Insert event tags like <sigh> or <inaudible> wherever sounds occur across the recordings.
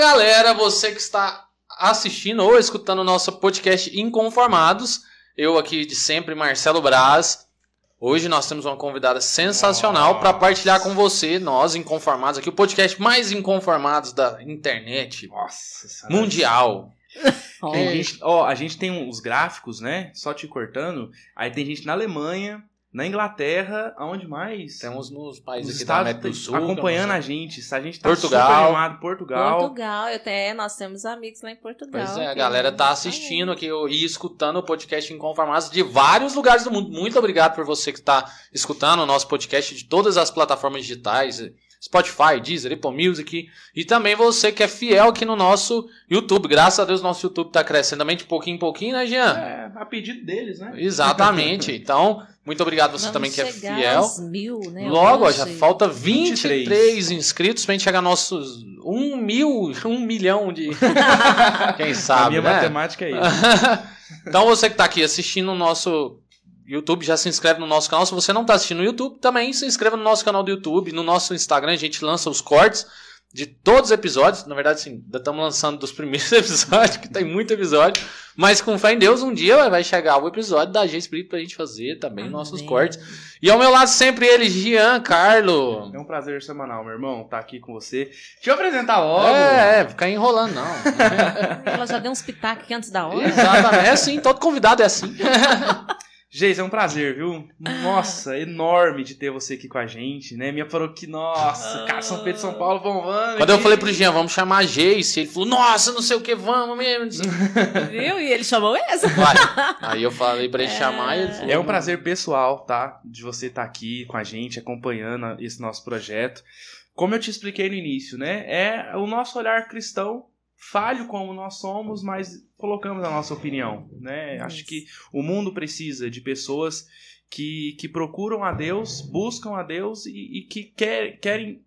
galera, você que está assistindo ou escutando o nosso podcast Inconformados. Eu aqui de sempre, Marcelo Braz. Hoje nós temos uma convidada sensacional para partilhar com você, nós inconformados aqui, o podcast mais inconformados da internet Nossa, mundial. Ó, gente, ó, a gente tem uns gráficos, né? Só te cortando. Aí tem gente na Alemanha, na Inglaterra, aonde mais? Temos nos Os países aqui da Estados América do Sul. acompanhando a gente. A gente tá Portugal. super animado. Portugal. Portugal, eu até, nós temos amigos lá em Portugal. Pois é, a galera tá assistindo aqui e escutando o podcast Inconformados de vários lugares do mundo. Muito obrigado por você que está escutando o nosso podcast de todas as plataformas digitais, Spotify, Deezer, Apple Music, e também você que é fiel aqui no nosso YouTube. Graças a Deus nosso YouTube tá crescendo também de pouquinho em pouquinho, né, Jean? É, a pedido deles, né? Exatamente. <laughs> Então, muito obrigado você Vamos também que é fiel. aos mil, né? Logo, ó, já falta 23, 23 inscritos pra gente chegar aos nossos 1 mil, 1 milhão de. <laughs> Quem a sabe, minha né? matemática é isso. <laughs> então você que tá aqui assistindo o nosso YouTube, já se inscreve no nosso canal. Se você não tá assistindo no YouTube, também se inscreva no nosso canal do YouTube. No nosso Instagram a gente lança os cortes de todos os episódios. Na verdade, sim, ainda estamos lançando dos <laughs> primeiros episódios, que tem muito episódio. Mas com fé em Deus, um dia vai chegar o episódio da G Espírito pra gente fazer também Amém. nossos cortes. E ao meu lado sempre ele, Gian Carlo. É um prazer semanal, meu irmão, estar aqui com você. Deixa eu apresentar logo. É, é, ficar enrolando, não. Ela já deu uns pitacos aqui antes da hora. Exatamente. É assim, todo convidado é assim. <laughs> Geis, é um prazer, viu? Nossa, enorme de ter você aqui com a gente, né? Minha paroquia, nossa, cara, São Pedro e São Paulo bombando. Quando eu falei pro Jean, vamos chamar a Jace, ele falou, nossa, não sei o que, vamos mesmo. <laughs> Viu? E ele chamou essa. Vai. Aí eu falei pra ele chamar e ele falou. É um prazer pessoal, tá? De você estar aqui com a gente, acompanhando esse nosso projeto. Como eu te expliquei no início, né? É o nosso olhar cristão, falho como nós somos, mas colocamos a nossa opinião, né? Acho Isso. que o mundo precisa de pessoas que, que procuram a Deus, buscam a Deus e, e que quer, querem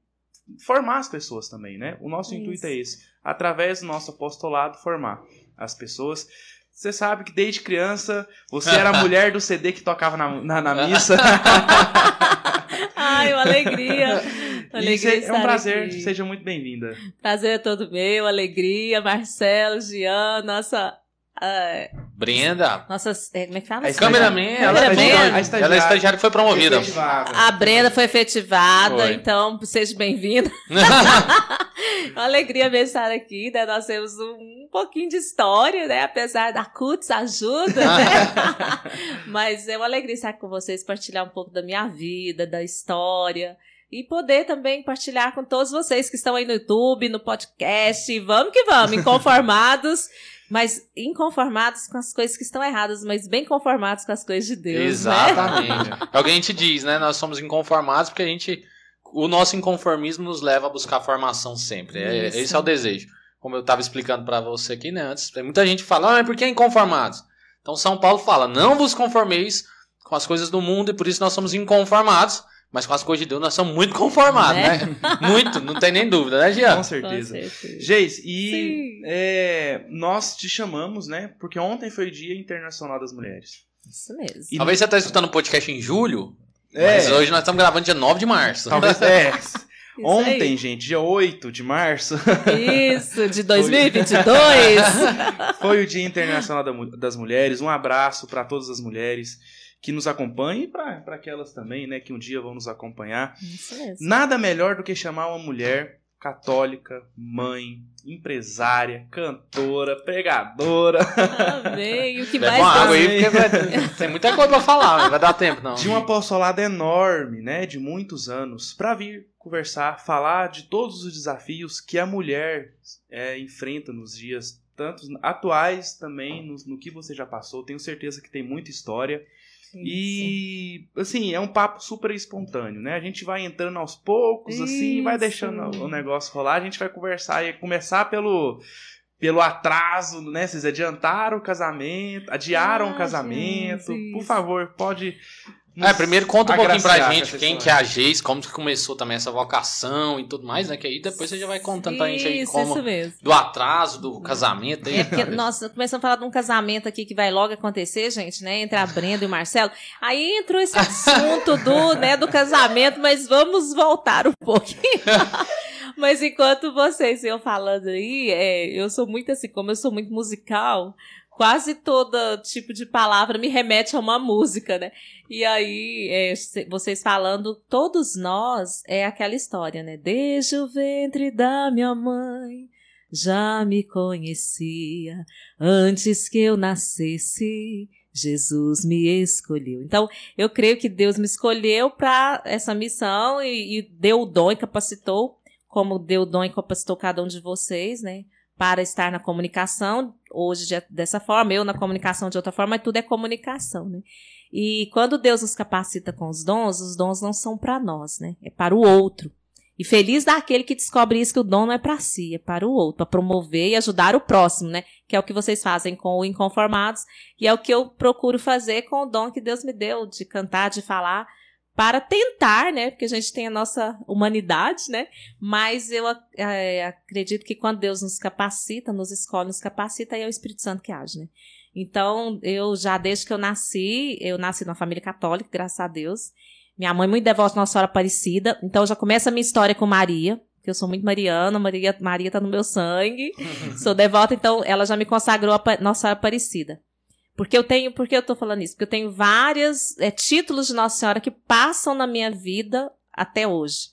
formar as pessoas também, né? O nosso Isso. intuito é esse, através do nosso apostolado, formar as pessoas. Você sabe que desde criança você era a mulher do CD que tocava na, na, na missa. <laughs> Ai, uma alegria. <laughs> E alegria é um prazer, aqui. seja muito bem-vinda. Prazer é todo meu, alegria. Marcelo, Gian, nossa. ah, Brenda. nossa, é, como é que fala? A? Cameraman, ela, é Cameraman. estagiária. A ela é estagiária que foi promovida. A Brenda foi efetivada, Foi. então seja bem-vinda. <laughs> <laughs> Uma alegria mesmo estar aqui, né? Nós temos um, um pouquinho de história, né? Apesar da CUTS ajuda, né? <laughs> Mas é uma alegria estar com vocês, partilhar um pouco da minha vida, da história. E poder também partilhar com todos vocês que estão aí no YouTube, no podcast. Vamos que vamos, inconformados, <laughs> mas inconformados com as coisas que estão erradas, mas bem conformados com as coisas de Deus, né? Exatamente. <laughs> É o que a gente diz, né? Nós somos inconformados porque a gente. O nosso inconformismo nos leva a buscar formação sempre. É, Isso. esse é o desejo. Como eu estava explicando para você aqui, né? Antes, tem muita gente que fala, ah, mas por que inconformados? Então São Paulo fala, não vos conformeis com as coisas do mundo e por isso nós somos inconformados. Mas com as coisas de Deus nós somos muito conformados, Né? né? <laughs> Muito, não tem nem dúvida, né, Jean? Com Com certeza. certeza. Geis, e é, nós te chamamos, né? Porque ontem foi o Dia Internacional das Mulheres. Isso mesmo. E- Talvez você tá escutando o podcast em julho, É, mas hoje nós estamos gravando dia 9 de março. talvez. É. <laughs> Isso Ontem, aí. gente, dia 8 de março, Isso, de <laughs> 2022. foi o Dia Internacional das Mulheres. Um abraço para todas as mulheres que nos acompanham e para aquelas também, né, que um dia vão nos acompanhar. Isso mesmo. Nada melhor do que chamar uma mulher católica, mãe, empresária, cantora, pregadora, Amém. O que Bebe mais uma água aí, porque vai- tem muita coisa pra falar, não vai dar tempo, não. de um apostolado enorme, né, de muitos anos, para vir conversar, falar de todos os desafios que a mulher é, enfrenta nos dias tanto atuais também no, no que você já passou. Tenho certeza que tem muita história. E, assim, é um papo super espontâneo, né? A gente vai entrando aos poucos, assim, e vai Isso. deixando o negócio rolar. A gente vai conversar e começar pelo, pelo atraso, né? Vocês adiantaram o casamento, adiaram Ah, o casamento. gente, Por isso. favor, pode. É, primeiro conta um pouquinho pra gente quem que é a Geis, como que começou também essa vocação e tudo mais, né? Que aí depois você já vai contando pra gente aí como isso mesmo. do atraso, do casamento. Aí, É porque nós começamos a falar de um casamento aqui que vai logo acontecer, gente, né? Entre a Brenda e o Marcelo. Aí entrou esse assunto do, né, do casamento, mas vamos voltar um pouquinho. <laughs> Mas enquanto vocês iam falando aí, é, eu sou muito assim, como eu sou muito musical, quase todo tipo de palavra me remete a uma música, né? E aí, é, vocês falando, todos nós, é aquela história, né? Desde o ventre da minha mãe, já me conhecia, antes que eu nascesse, Jesus me escolheu. Então, eu creio que Deus me escolheu para essa missão e, e deu o dom e capacitou, como deu o dom e capacitou cada um de vocês, né? Para estar na comunicação, hoje dessa forma, eu na comunicação de outra forma, mas tudo é comunicação, né? E quando Deus nos capacita com os dons, os dons não são para nós, né? É para o outro. E feliz daquele que descobre isso que o dom não é para si, é para o outro, para promover e ajudar o próximo, né? Que é o que vocês fazem com o Inconformados e é o que eu procuro fazer com o dom que Deus me deu de cantar, de falar, para tentar, né? Porque a gente tem a nossa humanidade, né? Mas eu é, acredito que quando Deus nos capacita, nos escolhe, nos capacita, aí é o Espírito Santo que age, né? Então, eu já desde que eu nasci, eu nasci numa família católica, graças a Deus. Minha mãe muito devota Nossa Senhora Aparecida. Então já começa a minha história com Maria, que eu sou muito mariana, Maria, Maria tá no meu sangue. <laughs> sou devota, então ela já me consagrou a Nossa Senhora Aparecida. Porque eu tenho, por que eu tô falando isso? Porque eu tenho vários é, títulos de Nossa Senhora que passam na minha vida até hoje.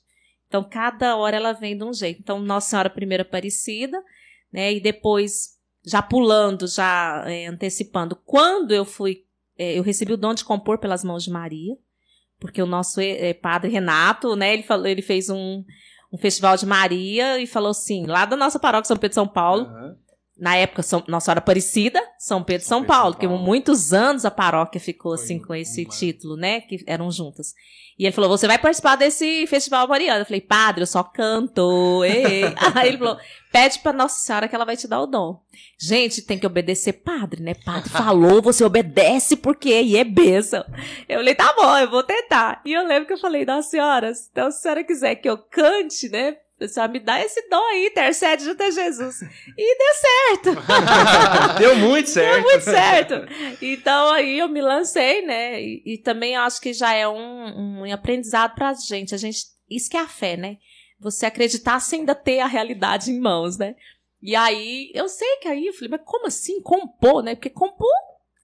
Então, cada hora ela vem de um jeito. Então, Nossa Senhora Primeira Aparecida, né? E depois, já pulando, já é, antecipando, quando eu fui, é, eu recebi o dom de compor pelas mãos de Maria porque o nosso é, padre Renato, né, ele falou, ele fez um, um festival de Maria e falou assim, lá da nossa paróquia São Pedro São Paulo, uhum. Na época São, Nossa Senhora Aparecida, São Pedro de São, São Paulo, porque muitos anos a paróquia ficou Foi assim com esse uma... título, né, que eram juntas. E ele falou: Você vai participar desse festival mariano? Eu falei: Padre, eu só canto. Ei. <laughs> Aí ele falou: Pede pra Nossa Senhora que ela vai te dar o dom. Gente, tem que obedecer padre, né? Padre falou, você obedece porque e é bênção. Eu falei: Tá bom, eu vou tentar. E eu lembro que eu falei: Nossa Senhora, então se a senhora quiser que eu cante, né? Pessoal, me dá esse dom aí, intercede junto a Jesus. E deu certo. <laughs> deu muito certo. Deu muito certo. Então aí eu me lancei, né? E, e também acho que já é um, um aprendizado pra gente. A gente. Isso que é a fé, né? Você acreditar sem ainda ter a realidade em mãos, né? E aí, eu sei que aí eu falei, mas como assim compor, né? Porque compor,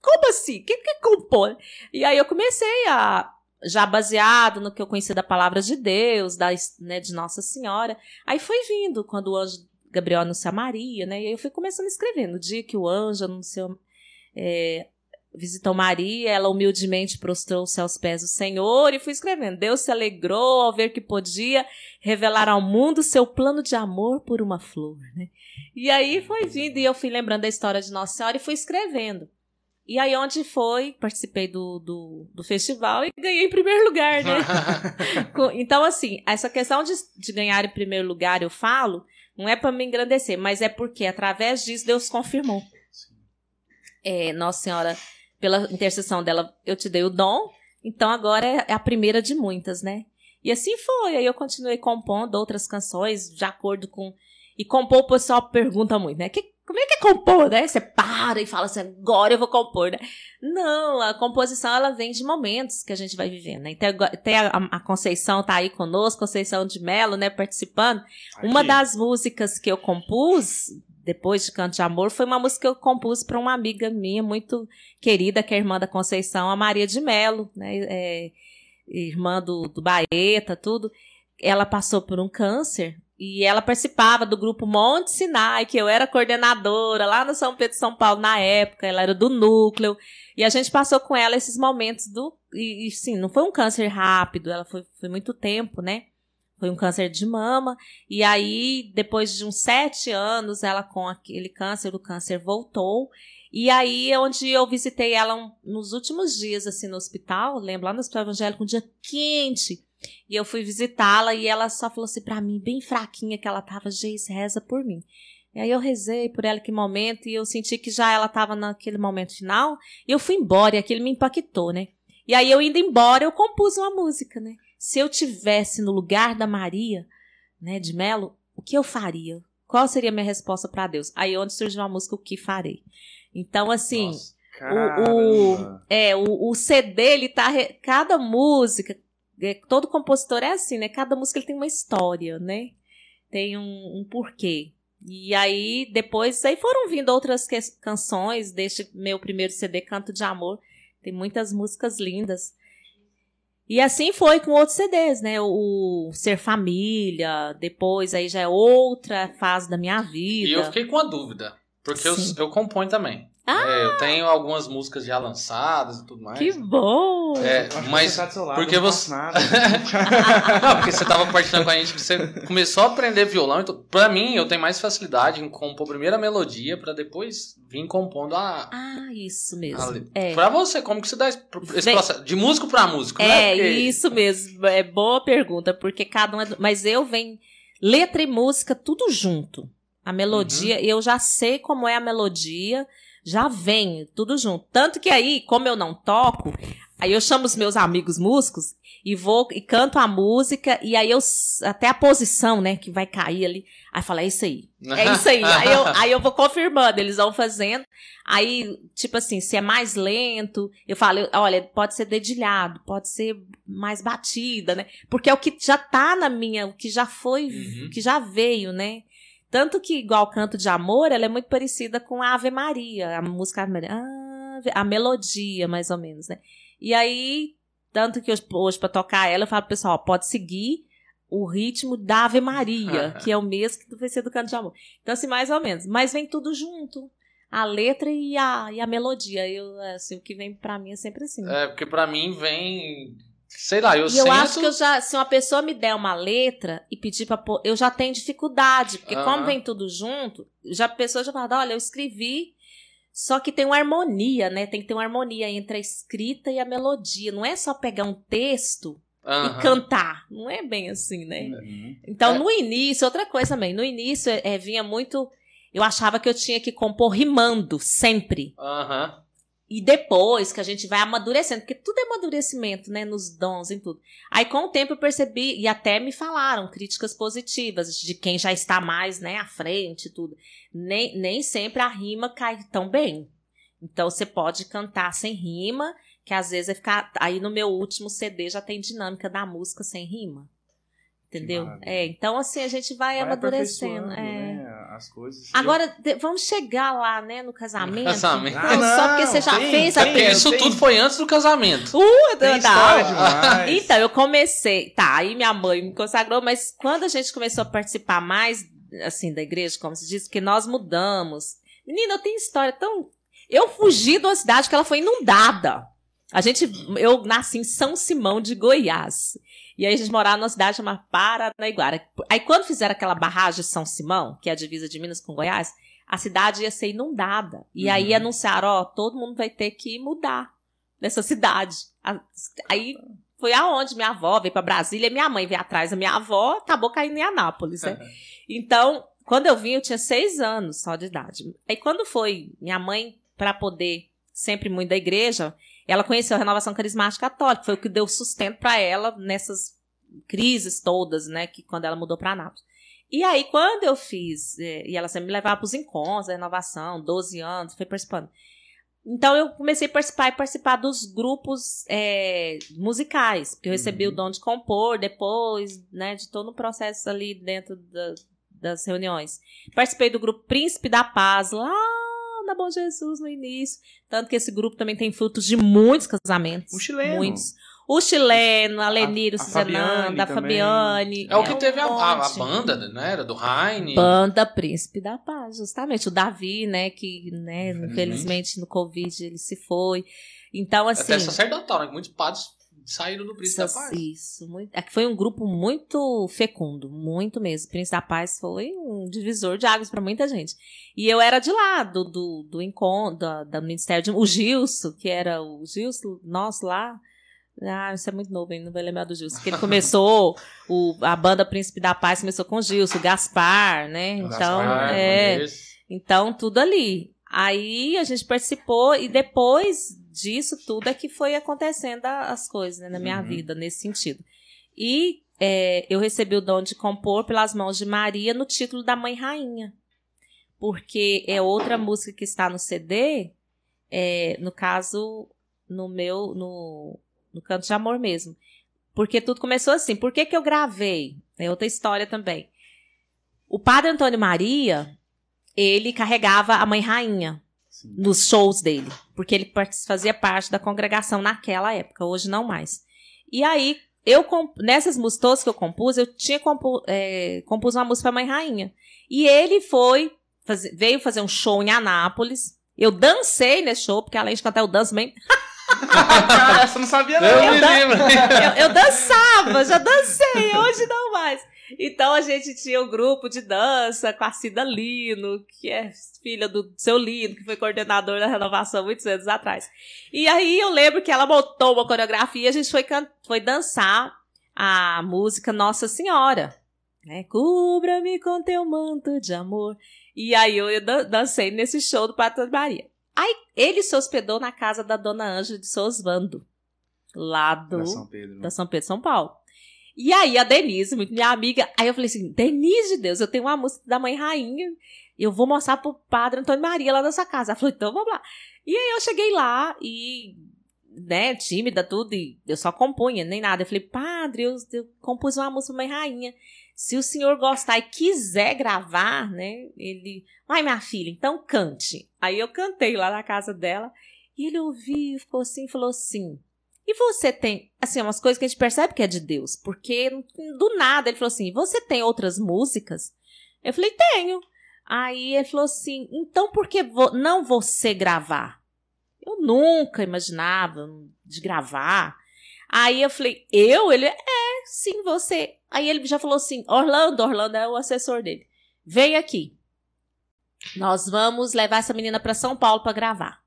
como assim? O que, que é compor? E aí eu comecei a já baseado no que eu conhecia da palavra de Deus, da, né, de Nossa Senhora. Aí foi vindo quando o anjo Gabriel anunciou a Maria, né? E eu fui começando a escrever. No dia que o anjo anunciou, é, visitou Maria, ela humildemente prostrou-se aos pés do Senhor e fui escrevendo. Deus se alegrou ao ver que podia revelar ao mundo seu plano de amor por uma flor, né? E aí foi vindo e eu fui lembrando da história de Nossa Senhora e fui escrevendo. E aí, onde foi, participei do, do, do festival e ganhei em primeiro lugar, né? <laughs> então, assim, essa questão de, de ganhar em primeiro lugar, eu falo, não é para me engrandecer, mas é porque através disso Deus confirmou. É, Nossa Senhora, pela intercessão dela, eu te dei o dom, então agora é, a primeira de muitas, né? E assim foi. Aí eu continuei compondo outras canções de acordo com. E compor, o pessoal pergunta muito, né? Que, como é que é compor, né? Você para e fala assim, agora eu vou compor, né? Não, a composição ela vem de momentos que a gente vai vivendo, né? Então, tem a, a Conceição tá aí conosco, Conceição de Melo, né, participando. Aqui. Uma das músicas que eu compus depois de Canto de Amor foi uma música que eu compus para uma amiga minha muito querida, que é a irmã da Conceição, a Maria de Melo, né? É, irmã do, do Baeta, tudo. Ela passou por um câncer e ela participava do grupo Monte Sinai, que eu era coordenadora lá no São Pedro São Paulo na época, ela era do núcleo. E a gente passou com ela esses momentos do. E, e sim, não foi um câncer rápido, ela foi, foi muito tempo, né? Foi um câncer de mama. E aí, depois de uns sete anos, ela com aquele câncer, o câncer voltou. E aí, onde eu visitei ela um, nos últimos dias, assim, no hospital, lembro, lá no Hospital Evangélico, um dia quente. E eu fui visitá-la e ela só falou assim pra mim, bem fraquinha que ela tava, Geis, reza por mim. E aí eu rezei por ela que momento e eu senti que já ela tava naquele momento final. E eu fui embora e aquilo me impactou, né? E aí eu indo embora, eu compus uma música, né? Se eu tivesse no lugar da Maria, né, de Melo, o que eu faria? Qual seria a minha resposta para Deus? Aí onde surgiu a música O que farei? Então assim, Nossa, o, o, é, o, o CD ele tá cada música, todo compositor é assim, né? Cada música ele tem uma história, né? tem um, um porquê. E aí, depois, aí foram vindo outras canções deste meu primeiro CD, Canto de Amor. Tem muitas músicas lindas. E assim foi com outros CDs, né? O Ser Família, depois aí já é outra fase da minha vida. E eu fiquei com uma dúvida. Porque eu, eu componho também. Ah! É, eu tenho algumas músicas já lançadas e tudo mais. Que bom! É, mas você tá lado, porque você- nada. <laughs> Não, porque você tava partilhando com a gente que você começou a aprender violão. Então, pra mim, eu tenho mais facilidade em compor primeiro a melodia pra depois vir compondo a. Ah, isso mesmo. a. É. Pra você, como que se dá esse, esse processo? De músico pra músico, né? É, Porque- isso mesmo. É boa pergunta, porque cada um é. Mas eu venho. Letra e música, tudo junto. A melodia, eu já sei como é a melodia, já vem, tudo junto. Tanto que aí, como eu não toco, aí eu chamo os meus amigos músicos e vou e canto a música, e aí eu. Até a posição, né, que vai cair ali. Aí fala, é isso aí. É <laughs> isso aí. Aí eu, aí eu vou confirmando, eles vão fazendo. Aí, tipo assim, se é mais lento, eu falo, olha, pode ser dedilhado, pode ser mais batida, né? Porque é o que já tá na minha, o que já foi, Uhum. o que já veio, né? Tanto que, igual Canto de Amor, ela é muito parecida com a Ave Maria, a música Ave Maria. A melodia, mais ou menos, né? E aí, tanto que hoje, para tocar ela, eu falo pro pessoal, ó, pode seguir o ritmo da Ave Maria, <laughs> que é o mesmo que vai ser do Canto de Amor. Então, assim, mais ou menos. Mas vem tudo junto. A letra e a, e a melodia. Eu, assim, o que vem pra mim é sempre assim. É, porque pra mim vem. Sei lá, eu e sinto. eu acho que eu já, se uma pessoa me der uma letra e pedir pra pôr, eu já tenho dificuldade, porque como vem tudo junto, já a pessoa já fala, olha, eu escrevi, só que tem uma harmonia, né? Tem que ter uma harmonia entre a escrita e a melodia. Não é só pegar um texto e cantar. Não é bem assim, né? Uhum. Então, É. no início, outra coisa também, no início é, é, vinha muito. Eu achava que eu tinha que compor rimando, sempre. Aham. E depois que a gente vai amadurecendo, porque tudo é amadurecimento, né? Nos dons e tudo. Aí, com o tempo, eu percebi, e até me falaram críticas positivas de quem já está mais, né, à frente tudo. Nem, nem sempre a rima cai tão bem. Então, você pode cantar sem rima, que às vezes vai ficar. Aí, no meu último CD já tem dinâmica da música sem rima. Entendeu? É, então, assim, a gente vai, Vai amadurecendo. É. né, as coisas. Agora, de- vamos chegar lá, né, no casamento. Casamento. Não, Ah, só porque não, você já tem- fez a tem- Porque pergunta. isso tem- tudo foi antes do casamento. Uh, Tem da demais. Então, eu comecei. Tá, aí minha mãe me consagrou, mas quando a gente começou a participar mais, assim, da igreja, como se diz, porque nós mudamos. Menina, eu tenho história tão. Eu fugi de uma cidade que ela foi inundada. A gente. Eu nasci em São Simão de Goiás. E aí a gente morava numa cidade chamada Paranaiguara. Aí quando fizeram aquela barragem de São Simão, que é a divisa de Minas com Goiás, a cidade ia ser inundada. E aí Uhum. anunciaram, ó, todo mundo vai ter que mudar dessa cidade. A- Aí foi aonde minha avó veio pra Brasília, minha mãe veio atrás da minha avó, acabou caindo em Anápolis, né? Então, quando eu vim, eu tinha seis anos só de idade. Aí quando foi minha mãe, para poder, sempre muito da igreja, ela conheceu a renovação carismática católica, foi o que deu sustento para ela nessas crises todas, né, que quando ela mudou para Anápolis. E aí, quando eu fiz, eh, e ela sempre me levava para os encontros da renovação, 12 anos, foi participando. Então, eu comecei a participar e participar dos grupos eh, musicais, porque eu recebi Uhum. o dom de compor depois, né, de todo o processo ali dentro da- das reuniões. Participei do grupo Príncipe da Paz, lá na Bom Jesus, no início. Tanto que esse grupo também tem frutos de muitos casamentos. O chileno. Muitos. O chileno, a Leniro a Zenanda, Fabiane a. Fabiane. É o que um teve a, a- banda, né? Era do Heine. Banda Príncipe da Paz, justamente. O Davi, né, que, né, Infelizmente. infelizmente no Covid ele se foi. Então, assim... Até sacerdotal, né? Muitos padres saíram do Príncipe da Isso, Paz. Isso, muito, é que foi um grupo muito fecundo, muito mesmo. Príncipe da Paz foi um divisor de águas para muita gente. E eu era de lá, do, do, do encontro, da, da Ministério de. O Gilson, que era o Gilson, nosso lá. Ah, isso é muito novo, hein? Não vai lembrar do Gilson. Que ele começou, o, a banda Príncipe da Paz começou com o Gilson, o Gaspar, né? O Então, Gaspar, é. conheço. Então, tudo ali. Aí a gente participou e depois disso tudo é que foi acontecendo as coisas né, na minha Uhum. vida, nesse sentido. E é, eu recebi o dom de compor pelas mãos de Maria no título da Mãe Rainha. Porque é outra música que está no CD, é, no caso, no meu, no, no Canto de Amor mesmo. Porque tudo começou assim. Por que, que eu gravei? É outra história também. O padre Antônio Maria, ele carregava a mãe rainha Sim. nos shows dele, porque ele fazia parte da congregação naquela época, hoje não mais. E aí, eu nessas músicas todas que eu compus, eu tinha compu, é, compus uma música pra Mãe Rainha. E ele foi, fazer- veio fazer um show em Anápolis. Eu dancei nesse show, porque além de cantar, eu danço bem. Eu não sabia, não. Eu me dan- lembro. <laughs> Eu, eu dançava, já dancei, hoje não mais. Então a gente tinha um grupo de dança com a Cida Lino, que é filha do seu Lino, que foi coordenador da renovação muitos anos atrás. E aí eu lembro que ela montou uma coreografia e a gente foi, foi dançar a música Nossa Senhora. Né? Cubra-me com teu manto de amor. E aí eu dan- dancei nesse show do Pato Maria. Aí ele se hospedou na casa da dona Ângela de Sosvando, lá do Da São Pedro. da São Pedro, São Paulo. E aí a Denise, minha amiga, aí eu falei assim, Denise de Deus, eu tenho uma música da Mãe Rainha, eu vou mostrar pro padre Antônio Maria lá nessa casa. Ela falou, então vamos lá. E aí eu cheguei lá e, né, tímida, tudo, e eu só compunha, nem nada. Eu falei, padre, eu, eu compus uma música da Mãe Rainha. Se o senhor gostar e quiser gravar, né, ele, ai minha filha, então cante. Aí eu cantei lá na casa dela, e ele ouviu, ficou assim, falou assim, e você tem, assim, umas coisas que a gente percebe que é de Deus, porque do nada ele falou assim: Você tem outras músicas? Eu falei: Tenho. Aí ele falou assim: Então por que vo- não você gravar? Eu nunca imaginava de gravar. Aí eu falei: Eu? Ele, é, sim, você. Aí ele já falou assim: Orlando, Orlando é o assessor dele. Vem aqui. Nós vamos levar essa menina para São Paulo para gravar.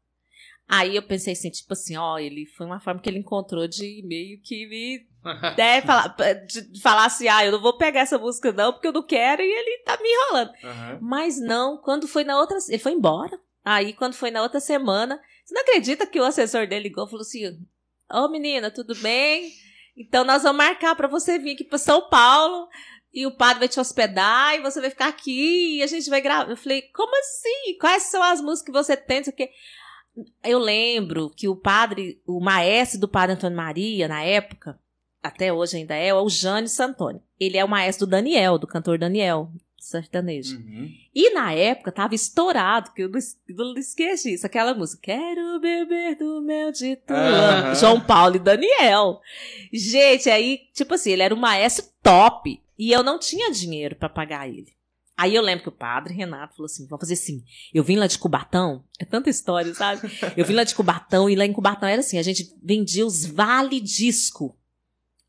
Aí eu pensei assim, tipo assim, ó, ele foi uma forma que ele encontrou de meio que me né, <laughs> falar, de falar assim, ah, eu não vou pegar essa música não, porque eu não quero, e ele tá me enrolando. Aham. Mas não, quando foi na outra, ele foi embora. Aí quando foi na outra semana, você não acredita que o assessor dele ligou e falou assim, ô menina, tudo bem? Então nós vamos marcar pra você vir aqui pra São Paulo, e o padre vai te hospedar, e você vai ficar aqui, e a gente vai gravar. Eu falei, como assim? Quais são as músicas que você tem? Não sei o quê. Eu lembro que o padre, o maestro do padre Antônio Maria, na época, até hoje ainda é, é o Jânio Santoni. Ele é o maestro do Daniel, do cantor Daniel, sertanejo. Uhum. E na época tava estourado, que eu não, não esqueci isso, aquela música. Quero beber do mel de. Aham. João Paulo e Daniel. Gente, aí, tipo assim, ele era um maestro top. E eu não tinha dinheiro pra pagar ele. Aí eu lembro que o padre Renato falou assim: vamos fazer assim. Eu vim lá de Cubatão, é tanta história, sabe? Eu vim lá de Cubatão e lá em Cubatão era assim: a gente vendia os vale disco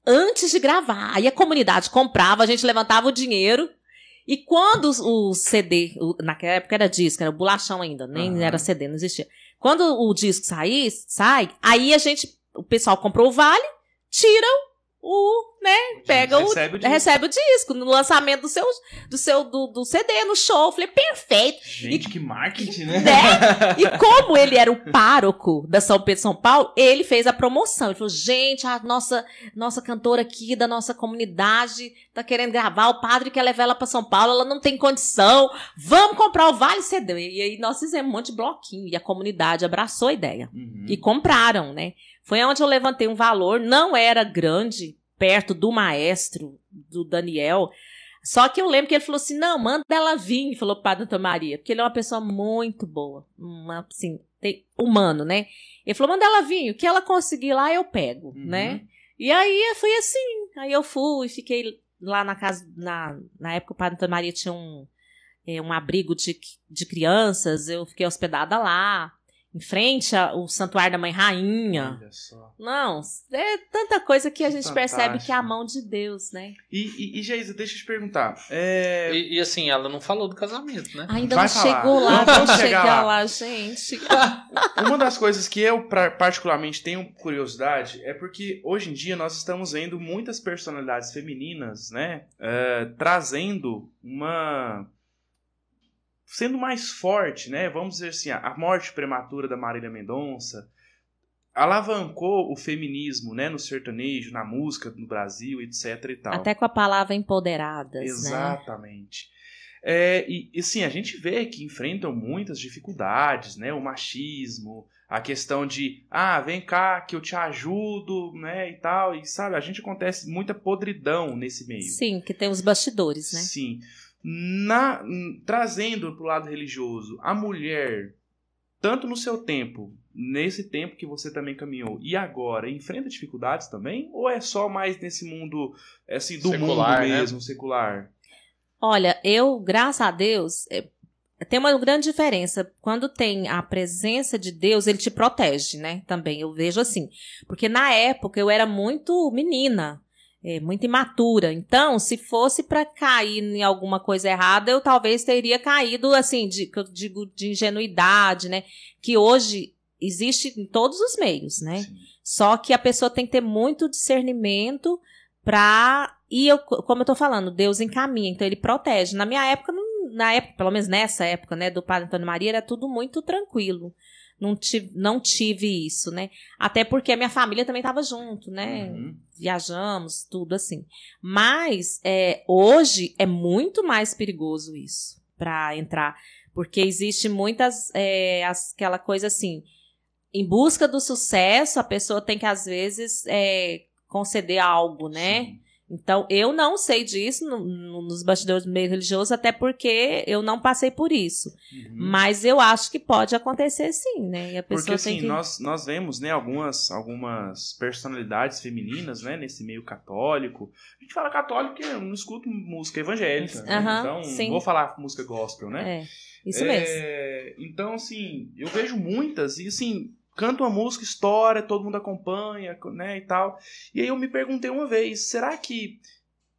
antes de gravar. Aí a comunidade comprava, a gente levantava o dinheiro. E quando o CD, o- naquela época era disco, era bolachão ainda, nem Aham. era CD, não existia. Quando o disco sair, sai, aí a gente, o pessoal comprou o vale, tiram o, né, pega o, Recebe o disco. recebe o disco no lançamento do seu, do seu, do, do CD, no show. Eu falei, perfeito. Gente, que marketing, né? Né? E como ele era o pároco da São Pedro São Paulo, ele fez a promoção. Ele falou: gente, a nossa, nossa cantora aqui da nossa comunidade tá querendo gravar, o padre quer levar ela pra São Paulo, ela não tem condição. Vamos comprar o Vale CD. E aí nós fizemos um monte de bloquinho e a comunidade abraçou a ideia. Uhum. E compraram, né? Foi onde eu levantei um valor, não era grande, perto do maestro, do Daniel. Só que eu lembro que ele falou assim: não, manda ela vir, falou pro Padre Antônio Maria, porque ele é uma pessoa muito boa, uma, assim, tem- humano, né? Ele falou: manda ela vir, o que ela conseguir lá eu pego, Uhum. né? E aí foi assim. Aí eu fui, fiquei lá na casa, na, na época o Padre Antônio Maria tinha um, é, um abrigo de, de crianças, eu fiquei hospedada lá, em frente ao Santuário da Mãe Rainha. Olha só. Não, é tanta coisa que a gente percebe que é a Fantástico. mão de Deus, né? E, e, e Geisa, deixa eu te perguntar. É, E, e assim, ela não falou do casamento, né? Ainda Vai não falar. chegou lá, Vamos vamos chegar chegar lá. lá, gente. <laughs> Uma das coisas que eu particularmente tenho curiosidade é porque hoje em dia nós estamos vendo muitas personalidades femininas, né, eh, trazendo uma sendo mais forte, né? Vamos dizer assim, a morte prematura da Marília Mendonça alavancou o feminismo, né, no sertanejo, na música no Brasil, etc e tal. Até com a palavra empoderadas, né? Exatamente. É, e, e sim, a gente vê que enfrentam muitas dificuldades, né? O machismo, a questão de, ah, vem cá que eu te ajudo, né? E tal. E sabe, a gente acontece muita podridão nesse meio. Sim, que tem os bastidores, né? Sim. Na, trazendo para o lado religioso, a mulher, tanto no seu tempo, nesse tempo que você também caminhou, e agora, enfrenta dificuldades também? Ou é só mais nesse mundo assim, do secular, mundo né? mesmo, né? secular? Olha, eu, graças a Deus, é, tem uma grande diferença. Quando tem a presença de Deus, ele te protege, né? Também, eu vejo assim. Porque na época eu era muito menina é, muito imatura. Então, se fosse para cair em alguma coisa errada, eu talvez teria caído, assim, de, eu digo, de ingenuidade, né? Que hoje existe em todos os meios, né? Sim. Só que a pessoa tem que ter muito discernimento para e eu, como eu tô falando, Deus encaminha, então ele protege. Na minha época, na época, pelo menos nessa época, né, do Padre Antônio Maria, era tudo muito tranquilo não tive, não tive isso, né? Até porque a minha família também estava junto, né? Uhum. Viajamos, tudo assim. Mas é, hoje é muito mais perigoso isso para entrar, porque existe muitas é, aquela coisa assim, em busca do sucesso, a pessoa tem que às vezes é, conceder algo, né? Sim. Então, eu não sei disso no, no, nos bastidores do meio religioso, até porque eu não passei por isso. Uhum. Mas eu acho que pode acontecer sim, né? E a pessoa porque, assim, que... nós, nós vemos, né, algumas, algumas personalidades femininas, né, nesse meio católico. A gente fala católico porque eu não escuto música evangélica, uhum, né? Então, sim. vou falar música gospel, né? É, isso é, mesmo. Então, assim, eu vejo muitas, e assim, canta uma música, história, todo mundo acompanha, né, e tal. E aí eu me perguntei uma vez, será que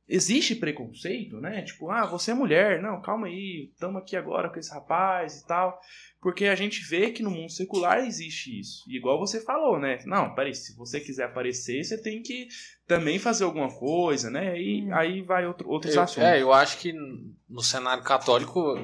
existe preconceito, né? Tipo, ah, você é mulher, não, calma aí, estamos aqui agora com esse rapaz e tal. Porque a gente vê que no mundo secular existe isso. E igual você falou, né? Não, peraí, se você quiser aparecer, você tem que também fazer alguma coisa, né? E hum. aí vai outro, outros eu, assuntos. É, eu acho que no cenário católico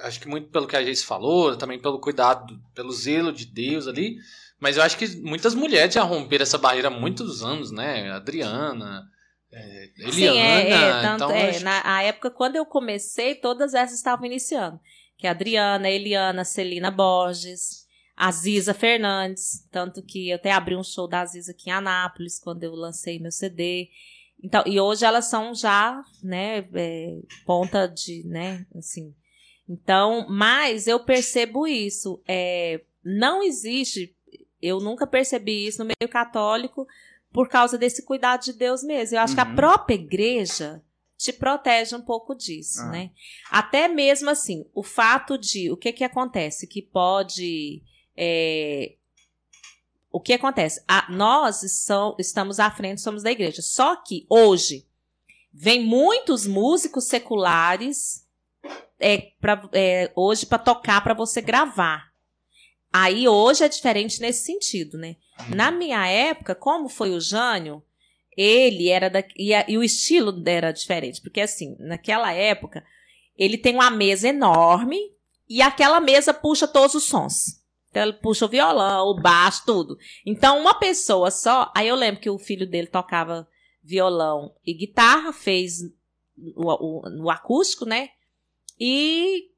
acho que muito pelo que a gente falou, também pelo cuidado, pelo zelo de Deus ali. Mas eu acho que muitas mulheres já romperam essa barreira há muitos anos, né? Adriana, é, Eliana. Sim, é, é, tanto, então, é, na época, quando eu comecei, todas essas estavam iniciando. Que é a Adriana, Eliana, Celina Borges, Aziza Fernandes. Tanto que eu até abri um show da Aziza aqui em Anápolis, quando eu lancei meu CD. Então, e hoje elas são já, né, é, ponta de, né, assim, então, mas eu percebo isso. É, não existe, eu nunca percebi isso no meio católico por causa desse cuidado de Deus mesmo. Eu acho uhum. que a uhum. própria igreja te protege um pouco disso, ah. né? Até mesmo assim, o fato de o que que acontece que pode é, o que acontece? A, nós são, estamos à frente, somos da igreja. Só que hoje vem muitos músicos seculares é, pra, é, hoje para tocar para você gravar. Aí hoje é diferente nesse sentido, né? Na minha época, como foi o Jânio, ele era da. E, a, e o estilo era diferente. Porque assim, naquela época, ele tem uma mesa enorme e aquela mesa puxa todos os sons. Então ele puxa o violão, o baixo, tudo. Então, uma pessoa só. Aí eu lembro que o filho dele tocava violão e guitarra, fez o, o, o acústico, né? E,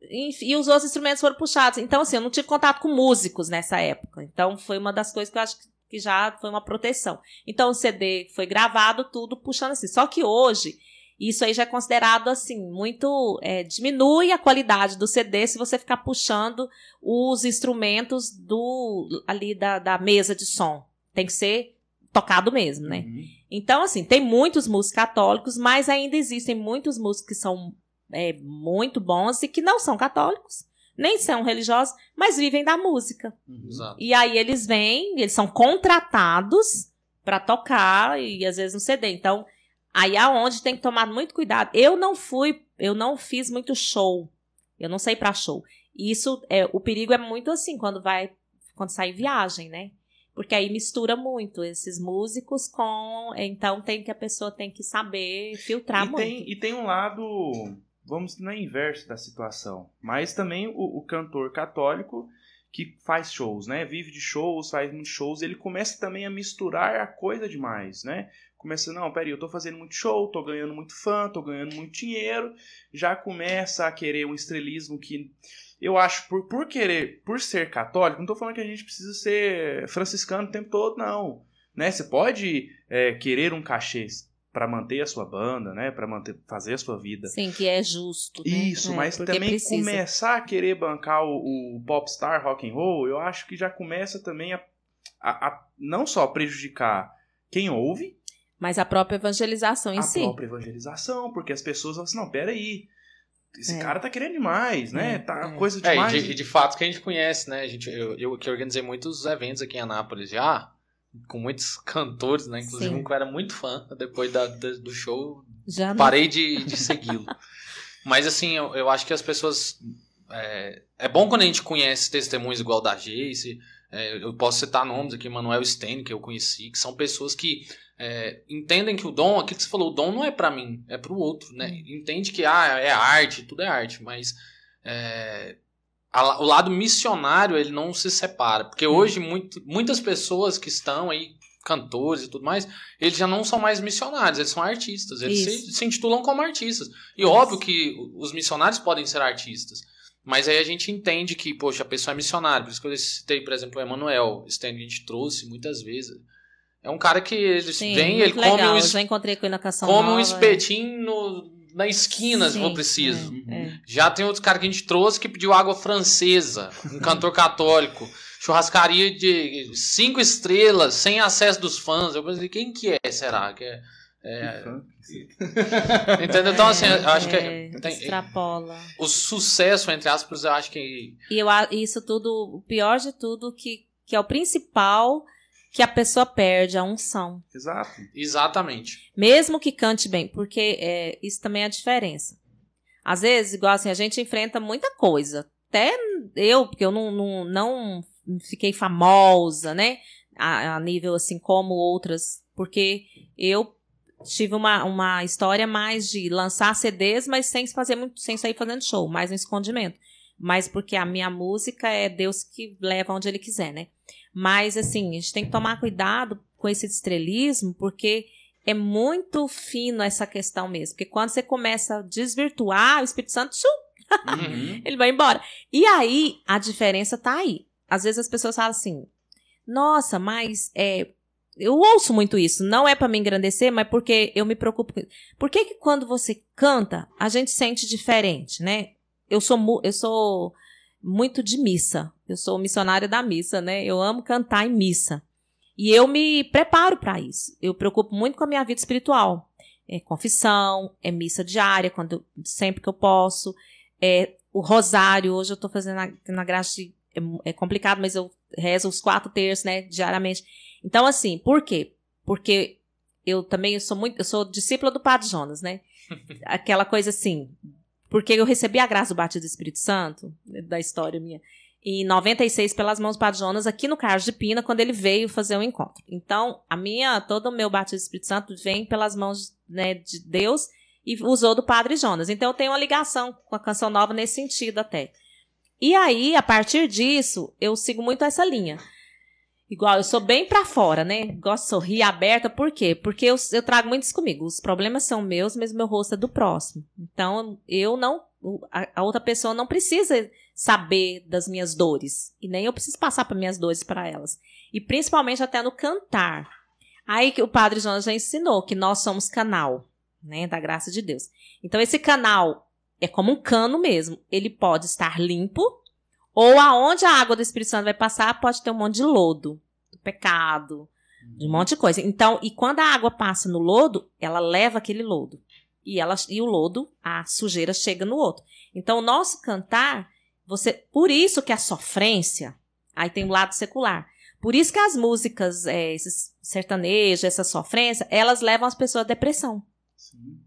e os outros instrumentos foram puxados. Então, assim, eu não tive contato com músicos nessa época. Então, foi uma das coisas que eu acho que já foi uma proteção. Então, o CD foi gravado, tudo puxando assim. Só que hoje, isso aí já é considerado, assim, muito. É, diminui a qualidade do CD se você ficar puxando os instrumentos do ali da, da mesa de som. Tem que ser tocado mesmo, né? Uhum. Então, assim, tem muitos músicos católicos, mas ainda existem muitos músicos que são é, muito bons e que não são católicos, nem são religiosos, mas vivem da música. Uhum. E aí eles vêm, eles são contratados para tocar e às vezes no CD. Então, aí aonde tem que tomar muito cuidado. Eu não fui, eu não fiz muito show. Eu não sei para show. Isso é o perigo é muito assim quando vai quando sai viagem, né? Porque aí mistura muito esses músicos com. Então tem que a pessoa tem que saber filtrar e muito. Tem, e tem um lado vamos no inverso da situação. Mas também o, o, cantor católico que faz shows, né? Vive de shows, faz muitos shows, ele começa também a misturar a coisa demais, né? Começa, não, peraí, eu tô fazendo muito show, tô ganhando muito fã, tô ganhando muito dinheiro, já começa a querer um estrelismo que eu acho, por, por querer, por ser católico, não tô falando que a gente precisa ser franciscano o tempo todo, não. Né? Você pode é, querer um cachê, para manter a sua banda, né? Para manter fazer a sua vida. Sim, que é justo. Né? Isso, É, mas também precisa. começar a querer bancar o, o popstar rock and roll, eu acho que já começa também a, a- a não só prejudicar quem ouve, Mas a própria evangelização em a si. própria evangelização, porque as pessoas falam assim, não, peraí, esse É. cara tá querendo demais, né? É, tá é. coisa É, demais. e de, e de fato que a gente conhece, né? A gente, eu, eu que organizei muitos eventos aqui em Anápolis já, com muitos <laughs> cantores, né? Inclusive Sim. um que eu era muito fã. Depois da, da- do show, Já não- parei de, de segui-lo. <laughs> Mas assim, eu, eu acho que as pessoas. É, é bom quando a gente conhece testemunhos igual da Jace. é, eu posso citar nomes aqui, Manuel Sten, que eu conheci, que são pessoas que é, entendem que o dom, aquilo que você falou, o dom não é pra mim, é pro outro, né? Entende que ah, é arte, tudo é arte, mas é, a- o lado missionário ele não se separa. Porque hoje muito, muitas pessoas que estão aí, cantores e tudo mais, eles já não são mais missionários, eles são artistas. Eles se, Isso. se intitulam como artistas. E óbvio que os missionários podem ser artistas. Mas aí a gente entende que, poxa, a pessoa é missionária. Por isso que eu citei, por exemplo, o Emanuel, que a gente trouxe muitas vezes. É um cara que ele Sim, vem, ele come legal. um, Eu es- come um nova, espetinho no- na esquina, se Sim, for preciso. é, é. Já tem outros caras que a gente trouxe que pediu água francesa, um cantor católico, churrascaria de cinco estrelas, sem acesso dos fãs. Eu pensei, quem que é, será? Que é, é, <laughs> entendeu? Então, assim, eu acho que é, tem- extrapola. o sucesso, entre aspas, eu acho que. E eu, isso tudo, o pior de tudo, que, que é o principal que a pessoa perde, a unção. Exato. Exatamente. Mesmo que cante bem, porque é, isso também é a diferença. Às vezes, igual assim, a gente enfrenta muita coisa. Até eu, porque eu não, não, não fiquei famosa, né? A, a nível assim como outras, porque eu tive uma, uma história mais de lançar CDs, mas sem fazer muito, sem sair fazendo show, mais no escondimento. Mas porque a minha música é Deus que leva onde ele quiser, né? Mas assim, a gente tem que tomar cuidado com esse estrelismo, porque é muito fino essa questão mesmo. Porque quando você começa a desvirtuar, o Espírito Santo, tchum, Uhum. <laughs> ele vai embora. E aí, a diferença tá aí. Às vezes as pessoas falam assim, nossa, mas é, eu ouço muito isso. Não é pra me engrandecer, mas porque eu me preocupo com isso. Por que que quando você canta, a gente sente diferente, né? Eu sou, eu sou muito de missa. Eu sou missionária da missa, né? Eu amo cantar em missa. E eu me preparo para isso. Eu preocupo muito com a minha vida espiritual. É confissão, é missa diária, quando sempre que eu posso. É o rosário. Hoje eu tô fazendo na, na graça de, é, é complicado, mas eu rezo os quatro terços, né, diariamente. Então, assim, por quê? Porque eu também sou muito, eu sou discípula do Padre Jonas, né? <laughs> Aquela coisa assim, porque eu recebi a graça do batismo do Espírito Santo, da história minha, em 96 pelas mãos do Padre Jonas, aqui no Carlos de Pina, quando ele veio fazer um encontro. Então, a minha, todo o meu batismo do Espírito Santo vem pelas mãos né, de Deus e usou do Padre Jonas. Então, eu tenho uma ligação com a canção nova nesse sentido até. E aí, a partir disso, eu sigo muito essa linha. Igual, eu sou bem pra fora, né? Gosto de sorrir aberta, por quê? Porque eu, eu trago muito isso comigo. Os problemas são meus, mas meu rosto é do próximo. Então, eu não. A, a outra pessoa não precisa saber das minhas dores. E nem eu preciso passar para minhas dores para elas. E principalmente até no cantar. Aí que o Padre Jonas já ensinou que nós somos canal, né? Da graça de Deus. Então, esse canal é como um cano mesmo. Ele pode estar limpo, ou aonde a água do Espírito Santo vai passar, pode ter um monte de lodo, do pecado, de um monte de coisa. Então, e quando a água passa no lodo, ela leva aquele lodo. E, ela, e o lodo, a sujeira chega no outro. Então, o nosso cantar, você, por isso que a sofrência, aí tem o lado secular. Por isso que as músicas, é, esses sertanejos, essa sofrência, elas levam as pessoas à depressão. Sim.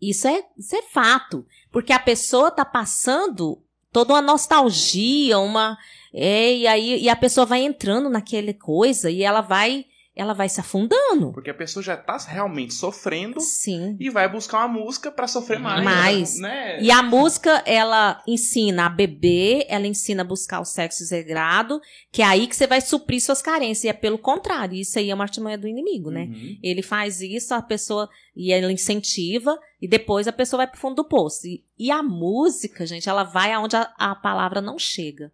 Isso é, isso é fato. Porque a pessoa tá passando toda uma nostalgia, uma. É, e aí e a pessoa vai entrando naquela coisa e ela vai. Ela vai se afundando. Porque a pessoa já tá realmente sofrendo Sim. e vai buscar uma música pra sofrer mais. Mais. Né? E a música, ela ensina a beber, ela ensina a buscar o sexo sagrado, que é aí que você vai suprir suas carências. E é pelo contrário, isso aí é uma artimanha do inimigo, né? Uhum. Ele faz isso, a pessoa. E ela incentiva, e depois a pessoa vai pro fundo do poço. E, e a música, gente, ela vai aonde a, a palavra não chega.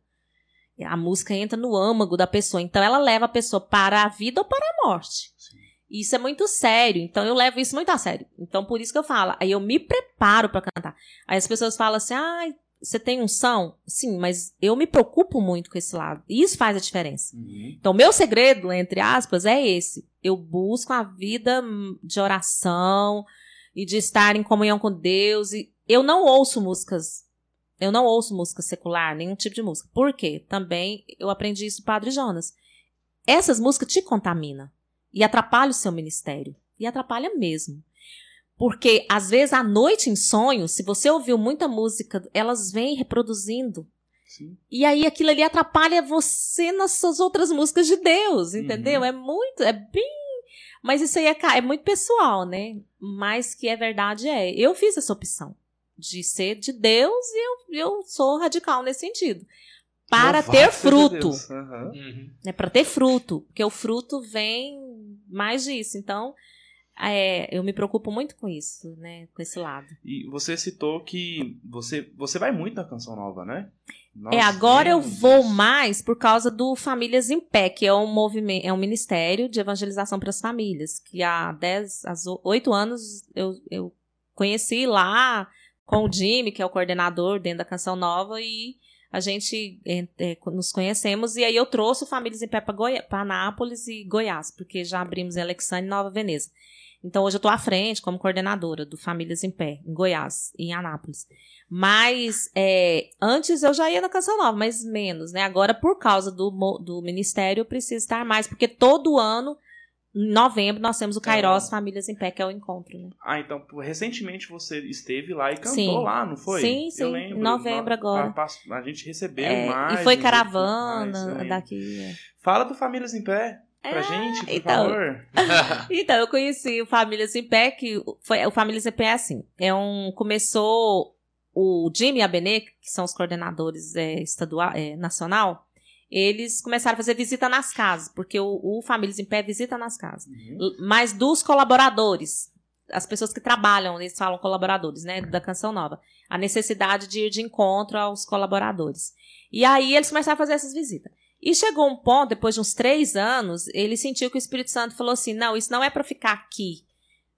A música entra no âmago da pessoa. Então ela leva a pessoa para a vida ou para a morte. Sim. Isso é muito sério, então eu levo isso muito a sério. Então por isso que eu falo, aí eu me preparo para cantar. Aí as pessoas falam assim: "Ah, você tem unção?" Sim, mas eu me preocupo muito com esse lado. E isso faz a diferença. Uhum. Então, meu segredo, entre aspas, é esse. Eu busco a vida de oração e de estar em comunhão com Deus. E eu não ouço músicas. Eu não ouço música secular, nenhum tipo de música. Por quê? Também eu aprendi isso do Padre Jonas. Essas músicas te contaminam e atrapalham o seu ministério. E atrapalha mesmo. Porque, às vezes, à noite em sonho, se você ouviu muita música, elas vêm reproduzindo Sim. e aí aquilo ali atrapalha você nas suas outras músicas de Deus, entendeu? Uhum. É muito, é bem. Mas isso aí é, é muito pessoal, né? Mas que é verdade é. Eu fiz essa opção de ser de Deus e eu, eu sou radical nesse sentido. Para Louvado ter fruto. Aham. Uhum. É para ter fruto. Porque o fruto vem mais disso. Então, é, eu me preocupo muito com isso, né? Com esse lado. E você citou que você, você vai muito na Canção Nova, né? Nós É, agora eu vou mais por causa do Famílias em Pé, que é um movimento, é um ministério de evangelização para as famílias, que há 10, há 8 anos eu, eu conheci lá com o Jimmy, que é o coordenador dentro da Canção Nova, e a gente é, é, nos conhecemos, e aí eu trouxe Famílias em Pé para Anápolis e Goiás, porque já abrimos em Alexandre e Nova Veneza. Então hoje eu estou à frente como coordenadora do Famílias em Pé, em Goiás em Anápolis. Mas é, antes eu já ia na Canção Nova, mas menos, né? Agora, por causa do, do ministério, eu preciso estar mais, porque todo ano, em novembro, nós temos o Kairos Famílias em Pé, que é o encontro, né? Ah, então recentemente você esteve lá e cantou Sim. lá, não foi? Sim, Eu sim, lembro. em novembro No- agora. A, a gente recebeu É, mais. e foi um caravana mais, lembro. daqui. é. Fala do Famílias em Pé pra É, gente, por então. favor. <laughs> Então, eu conheci o Famílias em Pé, que foi, o Famílias em Pé é assim. É um, começou o Jimmy e a Benê, que são os coordenadores é, estadual, é, nacional, eles começaram a fazer visita nas casas, porque o, o Famílias em Pé visita nas casas. Uhum. Mas dos colaboradores, as pessoas que trabalham, eles falam colaboradores, né, da Canção Nova. A necessidade de ir de encontro aos colaboradores. E aí eles começaram a fazer essas visitas. E chegou um ponto, depois de uns três anos, ele sentiu que o Espírito Santo falou assim: não, isso não é para ficar aqui,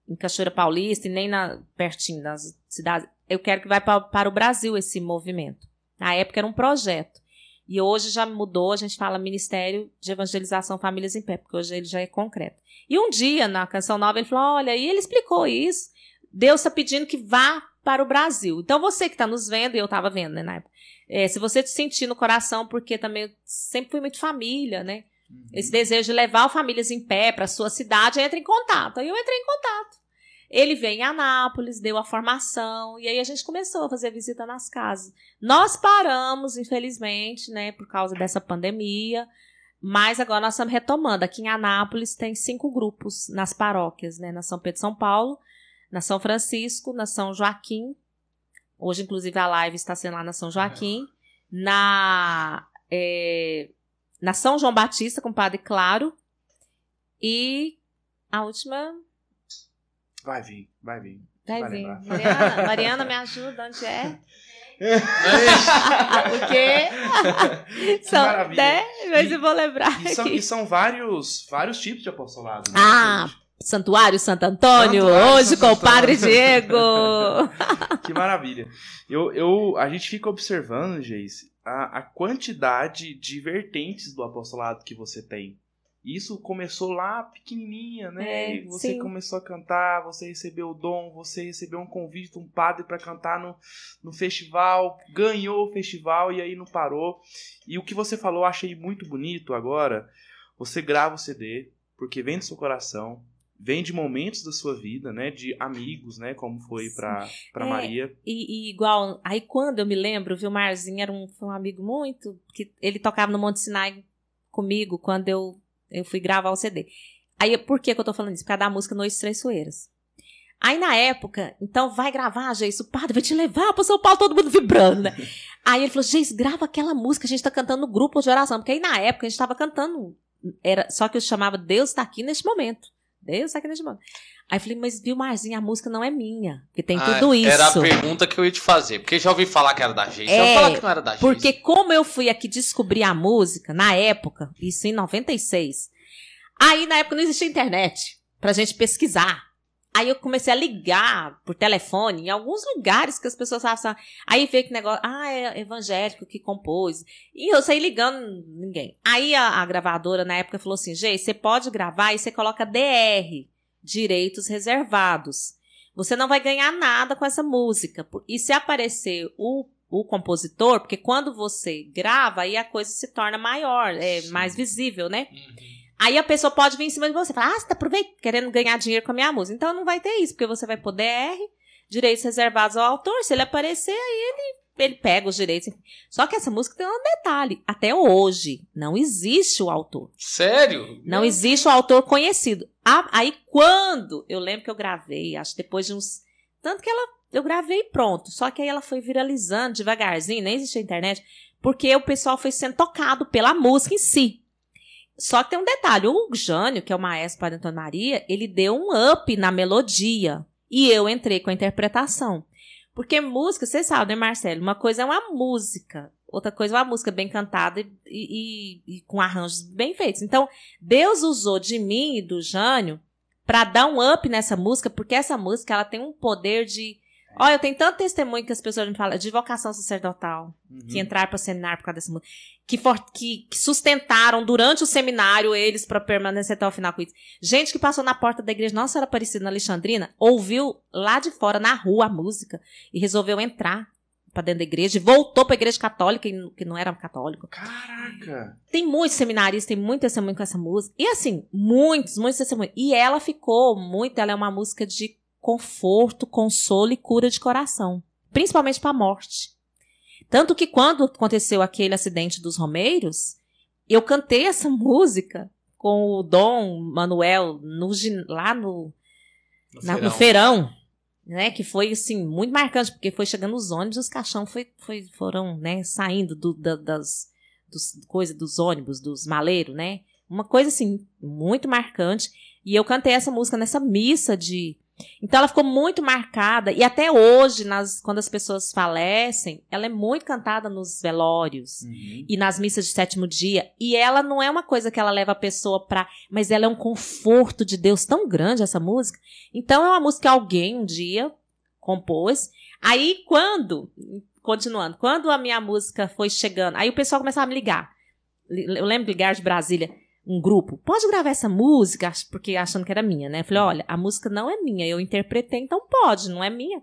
em Cachoeira Paulista, e nem na, pertinho das cidades. Eu quero que vá pa- para o Brasil esse movimento. Na época era um projeto. E hoje já mudou, a gente fala Ministério de Evangelização Famílias em Pé, porque hoje ele já é concreto. E um dia, na Canção Nova, ele falou: olha, e ele explicou isso. Deus está pedindo que vá para o Brasil. Então, você que está nos vendo, e eu estava vendo, né, na época, é, se você te sentir no coração, porque também eu sempre fui muito família, né? Uhum. Esse desejo de levar Famílias em Pé para sua cidade, entra em contato. Aí eu entrei em contato. Ele veio em Anápolis, deu a formação, e aí a gente começou a fazer visita nas casas. Nós paramos, infelizmente, né, por causa dessa pandemia, mas agora nós estamos retomando. Aqui em Anápolis tem cinco grupos nas paróquias, né, na São Pedro São Paulo, na São Francisco, na São Joaquim. Hoje, inclusive, a live está sendo lá na São Joaquim. Na, é, na São João Batista, com o Padre Claro. E a última Vai vir, vai vir. vai Vai vir. lembrar. Mariana, Mariana, me ajuda, onde é? <laughs> Ixi, Porque <laughs> são, maravilha. Mas eu vou lembrar E são, e são vários, vários tipos de apostolado. né, Ah, gente? Santuário Santo Antônio, Santuário hoje Santo com o Padre Antônio. Diego. <laughs> Que maravilha. Eu, eu, a gente fica observando, Geise, a, a quantidade de vertentes do apostolado que você tem. Isso começou lá pequenininha, né? É, você sim. começou a cantar, você recebeu o dom, você recebeu um convite de um padre para cantar no, no festival, ganhou o festival e aí não parou. E o que você falou eu achei muito bonito agora. Você grava o CD, porque vem do seu coração, vem de momentos da sua vida, né? De amigos, né? Como foi para para É, Maria. E, e igual, aí quando eu me lembro, viu, o Marzinho era um, foi um amigo muito, que ele tocava no Monte Sinai comigo quando eu, eu fui gravar o CD. Aí, por que, que eu tô falando isso? Por causa da música Noites Traiçoeiras. Aí, na época, então vai gravar, Geis, o padre vai te levar pra São Paulo, todo mundo vibrando, né? Aí ele falou, Geis, grava aquela música, a gente tá cantando no grupo de oração. Porque aí, na época, a gente tava cantando, era, só que eu chamava Deus tá aqui neste momento. Deus tá aqui neste momento. Aí eu falei, mas viu, Marzinho, a música não é minha, porque tem ah, tudo isso. Era a pergunta que eu ia te fazer. Porque já ouvi falar que era da gente. É, falar que não era da gente. Porque como eu fui aqui descobrir a música, na época, isso em 96, aí na época não existia internet. pra gente pesquisar. Aí eu comecei a ligar por telefone em alguns lugares que as pessoas assim, aí vê que negócio, ah, é evangélico que compôs. E eu saí ligando ninguém. Aí a, a gravadora na época falou assim, Gê, você pode gravar e você coloca DR, direitos reservados. Você não vai ganhar nada com essa música. E se aparecer o, o compositor, porque quando você grava, aí a coisa se torna maior, é mais visível, né? Uhum. Aí a pessoa pode vir em cima de você e falar, ah, você tá aproveitando, querendo ganhar dinheiro com a minha música. Então não vai ter isso, porque você vai poder R, direitos reservados ao autor. Se ele aparecer, aí ele ele pega os direitos. Só que essa música tem um detalhe. Até hoje, não existe o autor. Sério? Não existe o autor conhecido. Aí, quando eu lembro que eu gravei, acho que depois de uns. Tanto que ela. Eu gravei pronto. Só que aí ela foi viralizando devagarzinho, nem existia internet. Porque o pessoal foi sendo tocado pela música em si. Só que tem um detalhe: o Jânio, que é o maestro para Antônio Maria, ele deu um up na melodia. E eu entrei com a interpretação. Porque música, você sabe, né, Marcelo? Uma coisa é uma música, outra coisa é uma música bem cantada e, e, e com arranjos bem feitos. Então, Deus usou de mim e do Jânio para dar um up nessa música, porque essa música ela tem um poder de Olha, eu tenho tanto testemunho que as pessoas me falam de vocação sacerdotal, uhum. que entraram para o seminário por causa desse mundo, que, for, que, que, sustentaram durante o seminário eles para permanecer até o final com isso. Gente que passou na porta da igreja Nossa Senhora Aparecida na Alexandrina, ouviu lá de fora, na rua, a música e resolveu entrar para dentro da igreja e voltou para a igreja católica, que não era católico. Caraca! Tem muitos seminaristas, tem muito testemunho com essa música. E assim, muitos, muitos testemunhos. E ela ficou muito, ela é uma música de conforto, consolo e cura de coração, principalmente para a morte. Tanto que quando aconteceu aquele acidente dos Romeiros, eu cantei essa <laughs> música com o Dom Manuel no, lá no, no, na, feirão. no feirão, né? Que foi assim muito marcante porque foi chegando os ônibus, os caixão foi, foi, foram, né? Saindo do, da, das dos, coisa dos ônibus, dos maleiros, né? Uma coisa assim muito marcante. E eu cantei essa música nessa missa de então ela ficou muito marcada e até hoje, nas, quando as pessoas falecem, ela é muito cantada nos velórios uhum. e nas missas de sétimo dia. E ela não é uma coisa que ela leva a pessoa pra. Mas ela é um conforto de Deus tão grande, essa música. Então é uma música que alguém um dia compôs. Aí quando, continuando, quando a minha música foi chegando, aí o pessoal começava a me ligar. Eu lembro de ligar de Brasília um grupo, pode gravar essa música, porque achando que era minha, né? Eu falei, olha, a música não é minha, eu interpretei, então pode, não é minha.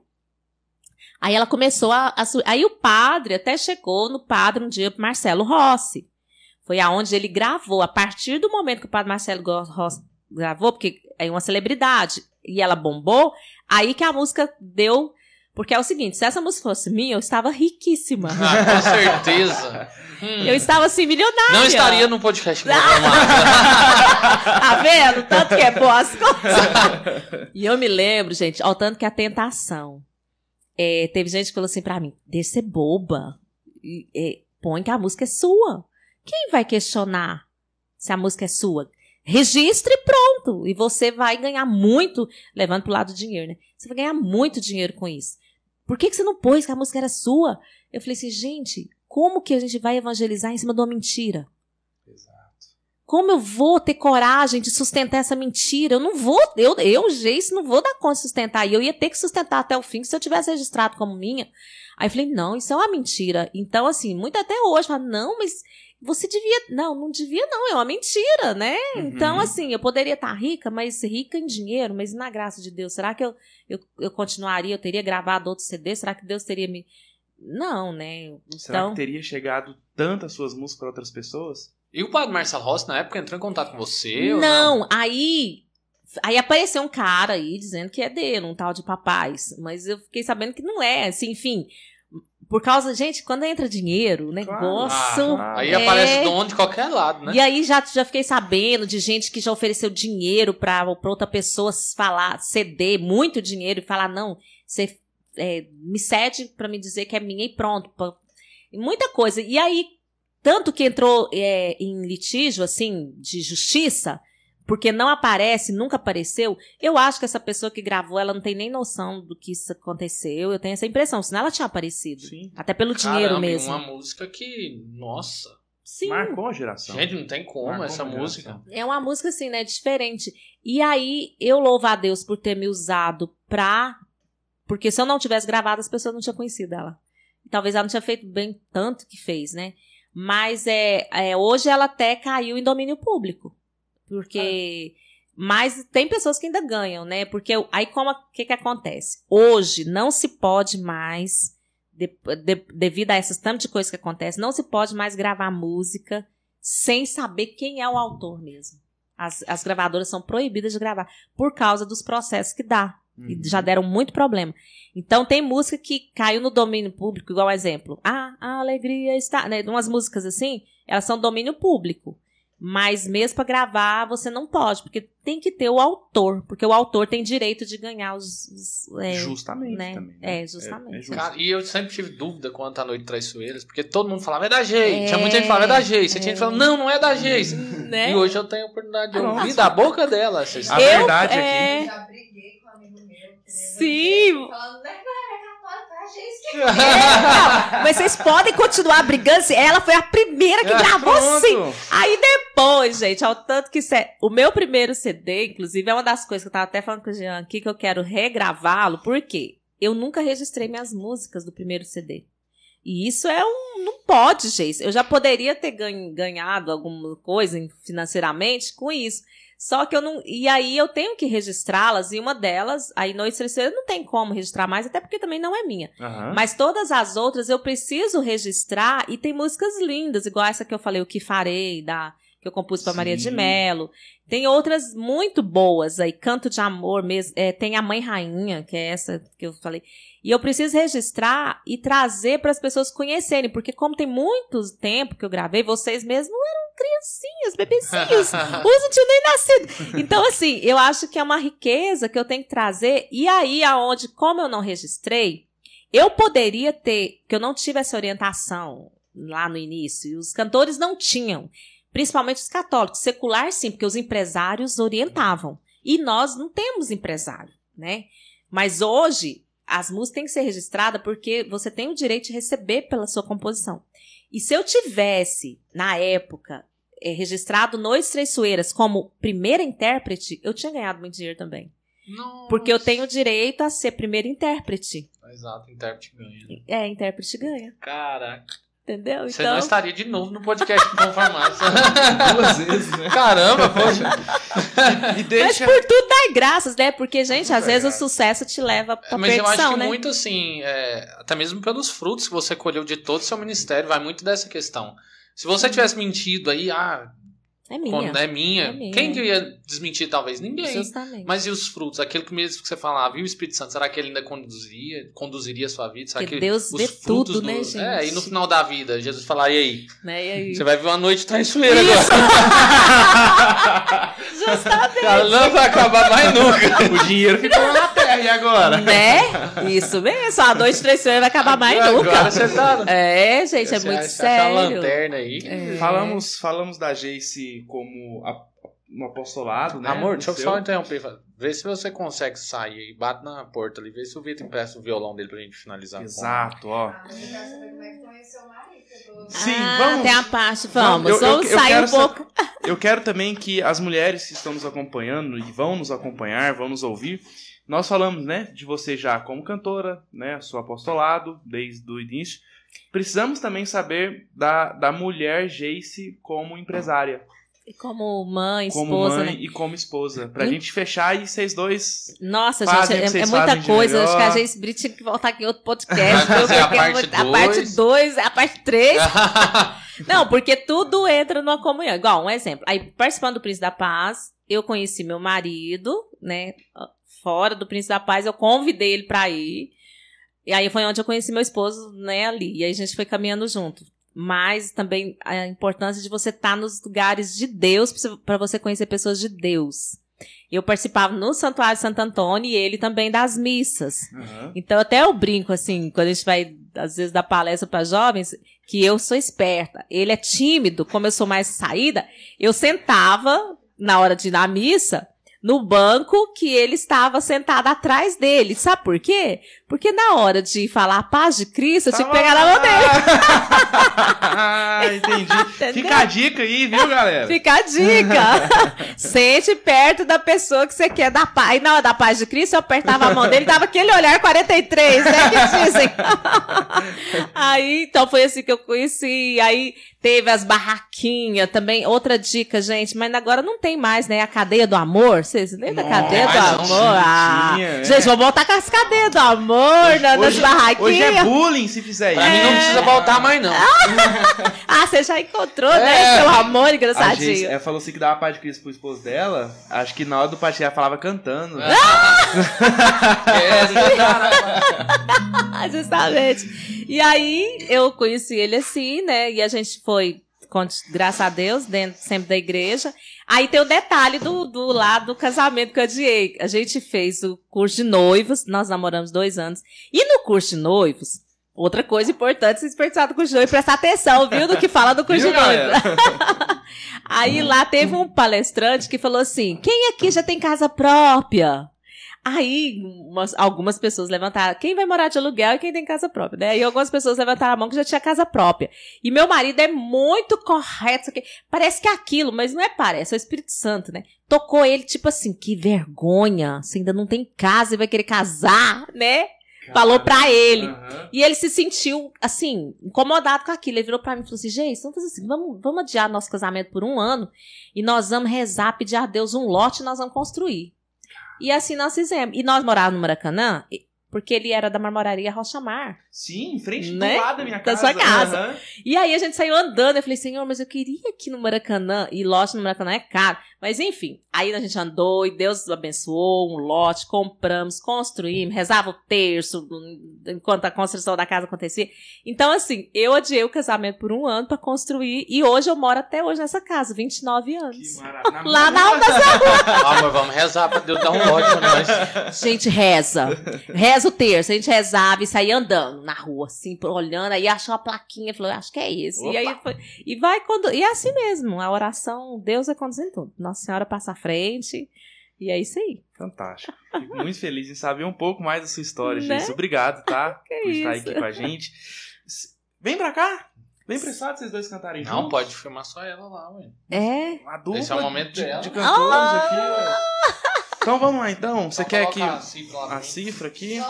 Aí ela começou a, a aí o padre até chegou no padre um dia Marcelo Rossi. Foi aonde ele gravou, a partir do momento que o padre Marcelo Rossi gravou, porque é uma celebridade, e ela bombou, aí que a música deu porque é o seguinte, se essa música fosse minha, eu estava riquíssima. Ah, com certeza. <laughs> Hum. Eu estava assim, milionária. Não estaria no podcast <laughs> Tá vendo? Tanto que é boa as coisas. e eu me lembro, gente, ao tanto que a tentação. É, teve gente que falou assim pra mim, deixa ser boba. É, põe que a música é sua. Quem vai questionar se a música é sua? Registre e pronto. E você vai ganhar muito, levando pro lado do dinheiro, né? Você vai ganhar muito dinheiro com isso. Por que, que você não pôs que a música era sua? Eu falei assim, gente, como que a gente vai evangelizar em cima de uma mentira? Exato. Como eu vou ter coragem de sustentar essa mentira? Eu não vou, eu, eu, Geice, não vou dar conta de sustentar. E eu ia ter que sustentar até o fim se eu tivesse registrado como minha. Aí eu falei, não, isso é uma mentira. Então, assim, muito até hoje, fala, não, mas você devia. Não, não devia, não, é uma mentira, né? Uhum. Então, assim, eu poderia estar rica, mas rica em dinheiro, mas na graça de Deus. Será que eu, eu, eu continuaria, eu teria gravado outro CD? Será que Deus teria me. Não, né? Então... Será que teria chegado tantas suas músicas para outras pessoas? E o padre Marcelo Rossi, na época, entrou em contato com você? Não, não, aí. Aí apareceu um cara aí dizendo que é dele, um tal de papais. Mas eu fiquei sabendo que não é, assim, enfim. Por causa, gente, quando entra dinheiro, o negócio. Ah, aí é... aparece dono de qualquer lado, né? E aí já, já fiquei sabendo de gente que já ofereceu dinheiro pra, pra outra pessoa falar, ceder muito dinheiro e falar, não, você é, me cede para me dizer que é minha e pronto. Muita coisa. E aí, tanto que entrou é, em litígio, assim, de justiça, porque não aparece, nunca apareceu, eu acho que essa pessoa que gravou, ela não tem nem noção do que isso aconteceu. Eu tenho essa impressão, senão ela tinha aparecido. Sim. Até pelo Caramba, dinheiro mesmo. uma música que, nossa. Sim. Marcou a geração. Gente, não tem como Marcou essa música. É uma música assim, né, diferente. E aí eu louvo a Deus por ter me usado pra. Porque se eu não tivesse gravado, as pessoas não tinham conhecido ela. Talvez ela não tinha feito bem tanto que fez, né? Mas é, é, hoje ela até caiu em domínio público. Porque. Mas tem pessoas que ainda ganham, né? Porque aí como o que, que acontece? Hoje não se pode mais, de- de- devido a essas tantas de coisas que acontecem, não se pode mais gravar música sem saber quem é o autor mesmo. As, as gravadoras são proibidas de gravar por causa dos processos que dá. E Uhum. já deram muito problema. Então tem música que caiu no domínio público, igual exemplo. Ah, a alegria está. Né? Umas músicas assim, elas são domínio público. Mas mesmo para gravar, você não pode, porque tem que ter o autor, porque o autor tem direito de ganhar os. os, é, Justamente né? também. né? É, justamente. justo. Cara, e eu sempre tive dúvida quanto à Noite Traiçoeiras, porque todo mundo falava, é da Geis. É, Tinha muita gente que falava, é da Geis. Você é. tinha gente falando, não, não é da Geis. <laughs> Né? E hoje eu tenho a oportunidade de ouvir da boca dela essa A. Eu- verdade é- aqui. Já briguei com um amigo meu. que Sim. Falando, né, cara, é católica, a gente que É, não, mas vocês podem continuar brigando. se Ela foi a primeira que gravou sim. Pronto. Aí depois, gente, ao tanto que cê- o meu primeiro CD, inclusive, é uma das coisas que eu tava até falando com o Jean aqui, que eu quero regravá-lo, porque eu nunca registrei minhas músicas do primeiro CD. E isso é um. Não pode, gente. Eu já poderia ter ganho- ganhado alguma coisa financeiramente com isso. Só que eu não. E aí eu tenho que registrá-las, e uma delas, aí Noite Terceira, não tem como registrar mais, até porque também não é minha. Aham. Mas todas as outras eu preciso registrar e tem músicas lindas, igual essa que eu falei, O Que Farei, da, que eu compus para Maria de Sim. Mello. Tem outras muito boas aí, Canto de Amor mesmo. é, tem A Mãe Rainha, que é essa que eu falei. E eu preciso registrar e trazer para as pessoas conhecerem, porque como tem muito tempo que eu gravei, vocês mesmos eram criancinhas, bebecinhos. Uns <laughs> não tinham nem nascido. Então, assim, eu acho que é uma riqueza que eu tenho que trazer. E aí, aonde, como eu não registrei, eu poderia ter, que eu não tive essa orientação lá no início, e os cantores não tinham. Principalmente os católicos. Secular, sim, porque os empresários orientavam. E nós não temos empresário, né? Mas hoje, as músicas têm que ser registradas porque você tem o direito de receber pela sua composição. E se eu tivesse, na época, eh, registrado Noites Traiçoeiras como primeira intérprete, eu tinha ganhado muito dinheiro também. Nossa. Porque eu tenho direito a ser primeira intérprete. Exato, intérprete ganha. né? É, intérprete ganha. Caraca. Entendeu? Você então, não estaria de novo no podcast Inconformados. <laughs> Duas vezes, né? Caramba, poxa. E mas deixa. por tudo dai graças, né? Porque, gente, às Tudo vezes o sucesso te leva pra Mas eu acho perdição, que né? muito assim, é, até mesmo pelos frutos que você colheu de todo o seu ministério, vai muito dessa questão. Se você tivesse mentido aí, ah, É minha. quando é minha, É minha. quem que ia desmentir? Talvez ninguém. Justamente. Mas e os frutos? Aquilo que mesmo que você falava, e o Espírito Santo, será que ele ainda conduziria, conduziria a sua vida? Será Porque que Deus os vê tudo, né, gente? É, e no final da vida, Jesus falar, e aí? Né? E aí? Você vai ver uma noite traiçoeira Isso. agora. <laughs> Justamente. Ela não vai acabar mais nunca. <laughs> O dinheiro ficou lá e agora? Né? Isso mesmo. A noite traiçoeira vai acabar mais Agora nunca. você tá... É, gente, é Você muito acha a sério. lanterna aí. É. Falamos, falamos da Jace como a- no apostolado, né? Amor, deixa eu só interromper. Vê se você consegue sair aí. Bate na porta ali. Vê se o Vitor empresta o violão dele pra gente finalizar. Exato, ó. Ah, é tô- Sim, ah, vamos- tem a parte, vamos. Eu- eu- Vamos eu sair um pouco. Eu quero também que as mulheres que estão nos acompanhando e vão nos acompanhar, vão nos ouvir, nós falamos, né, de você já como cantora, né, seu apostolado desde o início. Precisamos também saber da, da mulher Jace como empresária, E Como mãe, como esposa, mãe né? e como esposa. Pra Hum. gente fechar e vocês dois. Nossa, Fazem o gente, que é, é muita coisa. Acho que a gente Brito tinha que voltar aqui em outro podcast. <laughs> A é parte a dois. parte 2, a parte 3. <laughs> Não, porque tudo entra numa comunhão. Igual, um exemplo. Aí, participando do Príncipe da Paz, eu conheci meu marido, né? Fora do Príncipe da Paz, eu convidei ele pra ir. E aí foi onde eu conheci meu esposo, né, ali. E aí a gente foi caminhando junto. Mas também a importância de você estar nos lugares de Deus, pra você- conhecer pessoas de Deus. Eu participava no Santuário de Santo Antônio e ele também das missas. Aham. Então, até eu brinco, assim, quando a gente vai, às vezes, dar palestra para jovens, que eu sou esperta. Ele é tímido, como eu sou mais saída, eu sentava, na hora de ir na missa, no banco que ele estava sentado atrás dele. Sabe por quê? Porque na hora de falar a paz de Cristo, eu tinha que pegar na mão dele. <laughs> Entendi. Fica a dica aí, viu, galera? Fica a dica. <laughs> Sente perto da pessoa que você quer dar paz. E na hora da paz de Cristo, eu apertava a mão dele, dava aquele olhar 43, né? Que dizem. <laughs> aí, então foi assim que eu conheci. Aí teve as barraquinhas também. Outra dica, gente, mas agora não tem mais, né? A cadeia do amor. Vocês lembram da cadeia do amor? Ah, tinha, é. Gente, vamos voltar com as cadeias do amor na- nas Hoje, barraquinhas. hoje é bullying se fizer Pra isso. mim não precisa voltar mais, não. <laughs> Ah, você já encontrou, É. né? Seu amor A gente, engraçadinho. ela falou assim que dava paz de Cristo pro esposo dela. Acho que na hora do passeio ela falava cantando. É. <laughs> Ah, <laughs> Justamente. E aí eu conheci ele assim, né? E a gente foi, graças a Deus, dentro sempre da igreja. Aí tem o detalhe do, do lado do casamento que eu adiei. A gente fez o curso de noivos, nós namoramos dois anos. E no curso de noivos, outra coisa importante, se desperdiçar do curso de noivos, prestar atenção, viu? Do que fala do curso de noivos. <laughs> Aí lá teve um palestrante que falou assim: quem aqui já tem casa própria? Aí umas- algumas pessoas levantaram, quem vai morar de aluguel e quem tem casa própria, né? E algumas pessoas levantaram a mão que já tinha casa própria. E meu marido é muito correto, aqui. parece que é aquilo, mas não é parece, é o Espírito Santo, né? Tocou ele tipo assim, que vergonha, você ainda não tem casa e vai querer casar, né? Falou pra ele. E ele se sentiu, assim, incomodado com aquilo. Ele virou pra mim e falou assim: gente, vamos fazer assim, vamos, vamos adiar nosso casamento por um ano e nós vamos rezar, pedir a Deus um lote e nós vamos construir. E assim nós fizemos. E nós morávamos no Maracanã, porque ele era da marmoraria Rocha Mar. Sim, em frente Né? do lado da minha Da casa. sua casa. Aham. E aí a gente saiu andando. Eu falei, senhor, mas eu queria aqui no Maracanã. E lote no Maracanã é caro. Mas enfim, aí a gente andou e Deus abençoou um lote, compramos, construímos, rezava o terço enquanto a construção da casa acontecia. Então, assim, eu adiei o casamento por um ano pra construir e hoje eu moro até hoje nessa casa, 29 Que anos. maravilha. Lá na alta Amor, vamos rezar pra Deus dar um lote pra nós. <laughs> Gente, reza. Reza o terço. A gente rezava e saía andando na rua, assim, olhando. Aí achou a plaquinha, falou, acho que é esse. E aí foi. E vai quando. E é assim mesmo. A oração, Deus é conduzindo tudo. Nossa Senhora passa à frente. E é isso aí. Fantástico. Fico muito feliz em saber um pouco mais da sua história, Né? gente. Obrigado, tá? <laughs> Que por estar isso. aqui com a gente. Vem pra cá. Vem prestado vocês dois cantarem Não, juntos. pode filmar só ela lá, ué. É. Uma dupla Esse é o momento de, dela. de cantores aqui, ué. Então vamos lá, então. Você Então quer que a cifra a cifra aqui? Só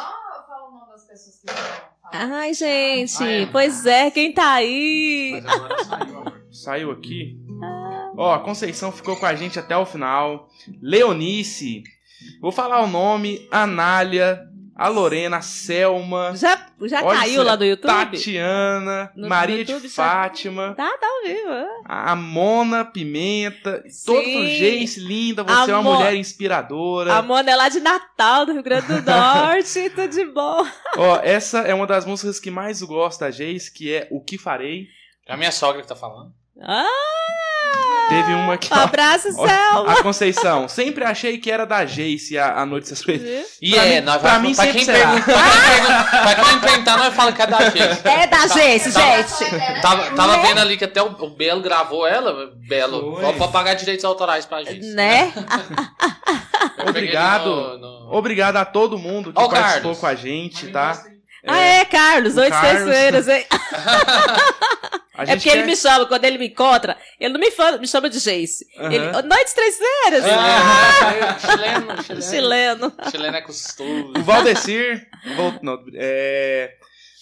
fala o nome das pessoas que vão. Ai, gente. Ah, é? Pois é, quem tá aí? Mas agora saiu, amor. Saiu aqui. Ó, a Conceição ficou com a gente até o final. Leonice. Vou falar o nome. Anália. A Lorena. A Selma. Já, já Olha caiu lá do YouTube? Tatiana. No- Maria no de YouTube, já- Fátima. Tá, tá ao vivo. é. A Mona Pimenta. Todos Sim. os Jace linda. Você é uma Amor. mulher inspiradora. A Mona é lá de Natal, do Rio Grande do <laughs> Norte. tudo de bom. Ó, essa é uma das músicas que mais gosto da Jace, que é O Que Farei. É a minha sogra que tá falando. Ah! Teve uma aqui, Um abraço, Selma. A Conceição. Sempre achei que era da Jace a, a Noite Surpresa. E Pra é, mim- nós pra vamos. mim Pra sempre quem, será. pergunta, pra, quem pergunta, pra quem perguntar, nós falamos que é da gente. É da gente, tá- gente. Tava, tava vendo ali que até o, o Belo gravou ela. Belo. Pra pagar direitos autorais pra gente. Né? Peguei Obrigado. no- no- Obrigado a todo mundo que o participou Carlos. com a gente, tá? Ah, é, Carlos, oito terceiras, hein? <laughs> A É porque ele quer- me chama, quando ele me encontra, ele não me, fala, me chama de Jace. Aham. Ele, noites terceiras. Ah, chileno, <laughs> chileno. Chileno. Chileno é gostoso. O Valdecir. vol- não, é,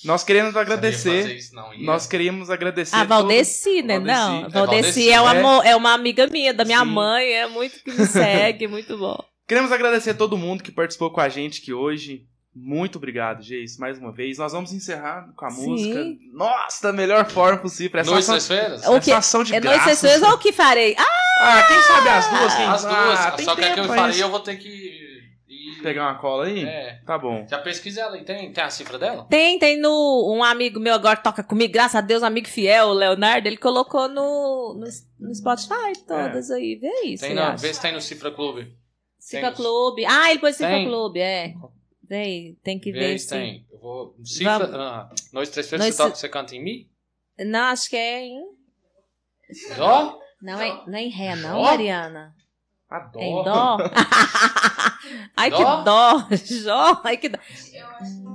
nós queremos agradecer. isso, não. Nós queríamos agradecer. A todo- Valdeci, né? Valdeci. Não, É, a Valdeci Valdeci, é, uma, é. mo- é uma amiga minha, da minha Sim. mãe, é muito que me segue, <laughs> muito bom. Queremos agradecer todo mundo que participou com a gente aqui hoje. Muito obrigado, Geis, mais uma vez. Nós vamos encerrar com a Sim. música. Nossa, da melhor forma possível. Essa Noites ação, terceiras? O quê? essa ação de É noites graças. terceiras ou o que farei? Ah, Ah, quem sabe as duas? Quem... As duas. Ah, só que a que eu aí. eu vou ter que. Pegar uma cola aí? É. Tá bom. Já pesquisa ela aí. Tem, tem a cifra dela? tem, tem no. Um amigo meu agora toca comigo, graças a Deus, um amigo fiel, o Leonardo, ele colocou no, no, no Spotify todas aí. Vê isso. Tem não, vê se tem no Cifra Clube. Cifra tem. Clube. Ah, ele pôs Cifra Tem. Clube, é. Vem, tem que Vê ver se tem. Eu vou. Cifra. Vamos. Ah, nós três vezes Nós você, canta em Mi? Não, acho que é em. Ó. Não é, não é em Ré, não, Dó? Mariana. Adoro. É em Dó. <laughs> Ai, Dó? que dó. <laughs> Jó. Ai, que dó. Eu acho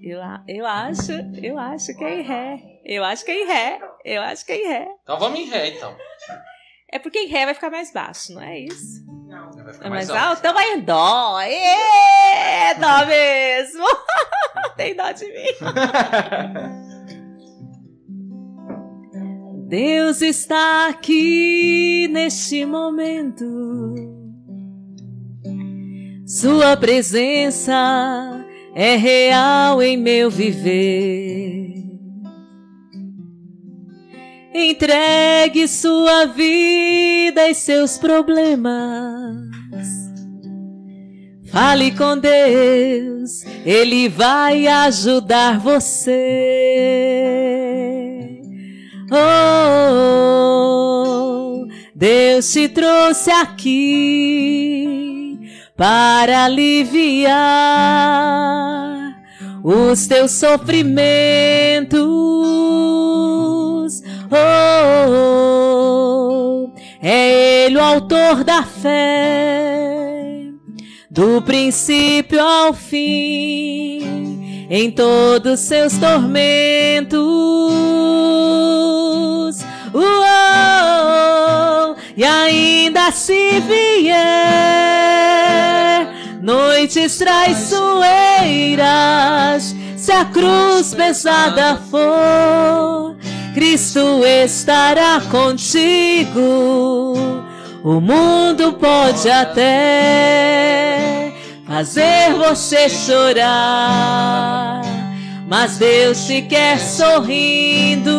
Eu, a- eu acho, eu acho que é em ré. Eu acho que é em ré. Eu acho que é em ré. Então vamos em ré, então. É porque em ré vai ficar mais baixo, não é isso? Vai ficar É mais alto. alto? Então vai em dó. É dó <laughs> mesmo. <laughs> Tem dó de mim. <laughs> Deus está aqui neste momento. Sua presença é real em meu viver. Entregue sua vida e seus problemas. Fale com Deus, Ele vai ajudar você. Oh, Deus te trouxe aqui para aliviar os teus sofrimentos. Oh, é Ele o autor da fé, do princípio ao fim, em todos seus tormentos. Uou, e ainda se vier noites traiçoeiras, se a cruz pesada for, Cristo estará contigo. O mundo pode até fazer você chorar, mas Deus te quer sorrindo.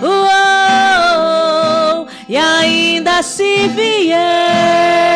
Uou, e ainda se vier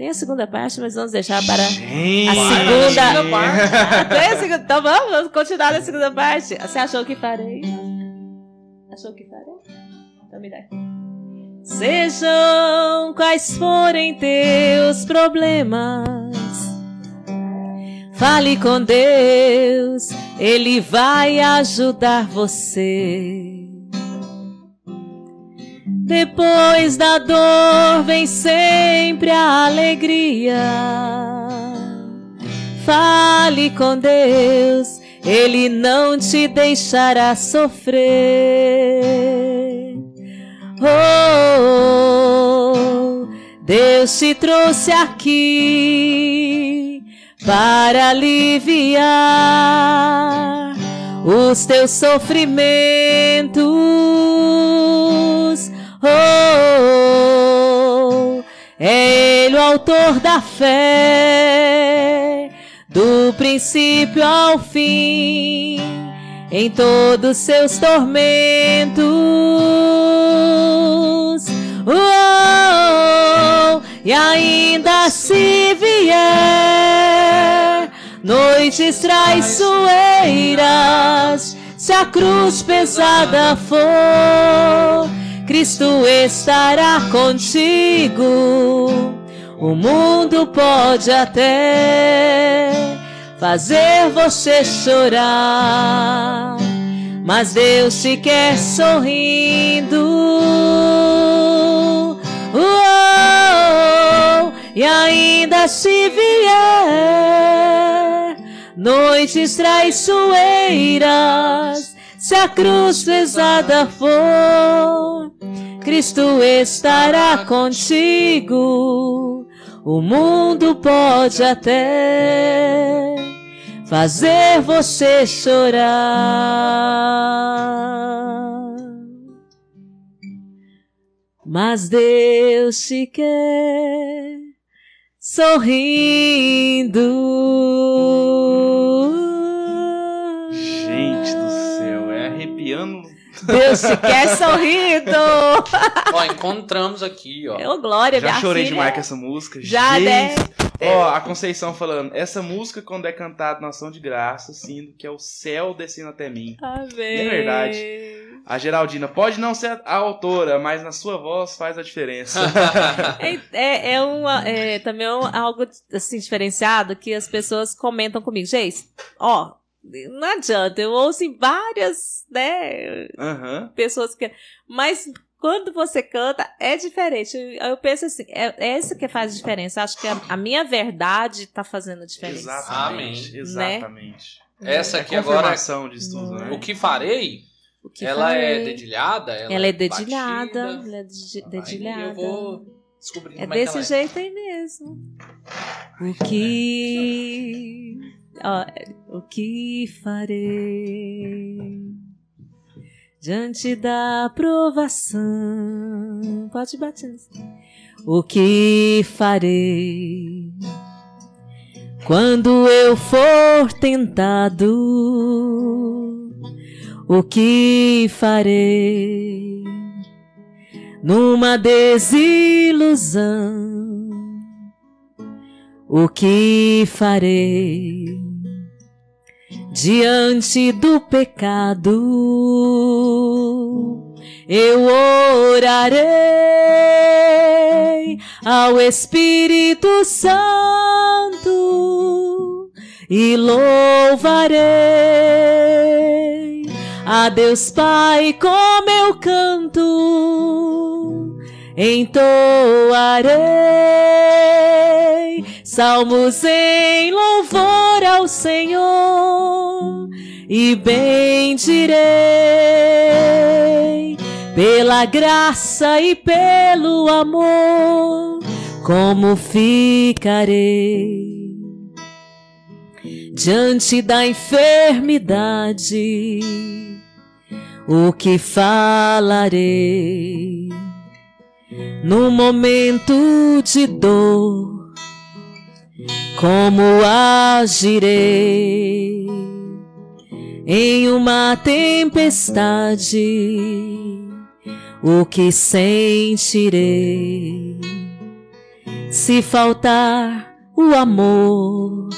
Tem a segunda parte, mas vamos deixar para Gente. a segunda. parte. <laughs> Tem a segunda- Então vamos, vamos continuar na segunda parte. Você achou que farei? Achou que farei? Então me dá. Sejam quais forem teus problemas, fale com Deus, Ele vai ajudar você. Depois da dor vem sempre a alegria. Fale com Deus, Ele não te deixará sofrer. Oh, Deus te trouxe aqui para aliviar os teus sofrimentos. Oh, é Ele o autor da fé, do princípio ao fim, em todos seus tormentos. Oh, e ainda se vier noites traiçoeiras, se a cruz pesada for, Cristo estará contigo. O mundo pode até fazer você chorar, mas Deus te quer sorrindo. Uou, e ainda se vier noites traiçoeiras, se a cruz pesada for, Cristo estará contigo. O mundo pode até fazer você chorar. Mas Deus te quer sorrindo. Deus te quer sorrindo! Ó, encontramos aqui, ó. Ô, Glória, Já chorei filha. demais com essa música. Já, Gente. né? Ó, a Conceição falando, essa música quando é cantada na ação de graça, sinto que é o céu descendo até mim. Amém. É verdade. A Geraldina, pode não ser a autora, mas na sua voz faz a diferença. <laughs> É, é, é, uma, é também um- algo assim, diferenciado que as pessoas comentam comigo. Gente, ó, não adianta, eu ouço em várias, né, Aham. pessoas que. Mas quando você canta, é diferente. Eu penso assim, é, é isso que faz diferença. Acho que a, a minha verdade tá fazendo a diferença. Exatamente. Amém. Exatamente. Essa É aqui agora, disso tudo, né? o que farei, O que ela é farei? dedilhada, ela, Ela é dedilhada. batida. Ela é de- Aí dedilhada. eu vou descobrindo É é desse jeito aí mesmo. O que. Ó, o que farei diante da provação? Pode bater. O que farei quando eu for tentado? O que farei? numa desilusão. O que farei diante do pecado? Eu orarei ao Espírito Santo e louvarei a Deus Pai como eu canto, entoarei salmos em louvor ao Senhor e bendirei pela graça e pelo amor, como ficarei diante da enfermidade, o que falarei no momento de dor, como agirei em uma tempestade, o que sentirei se faltar o amor?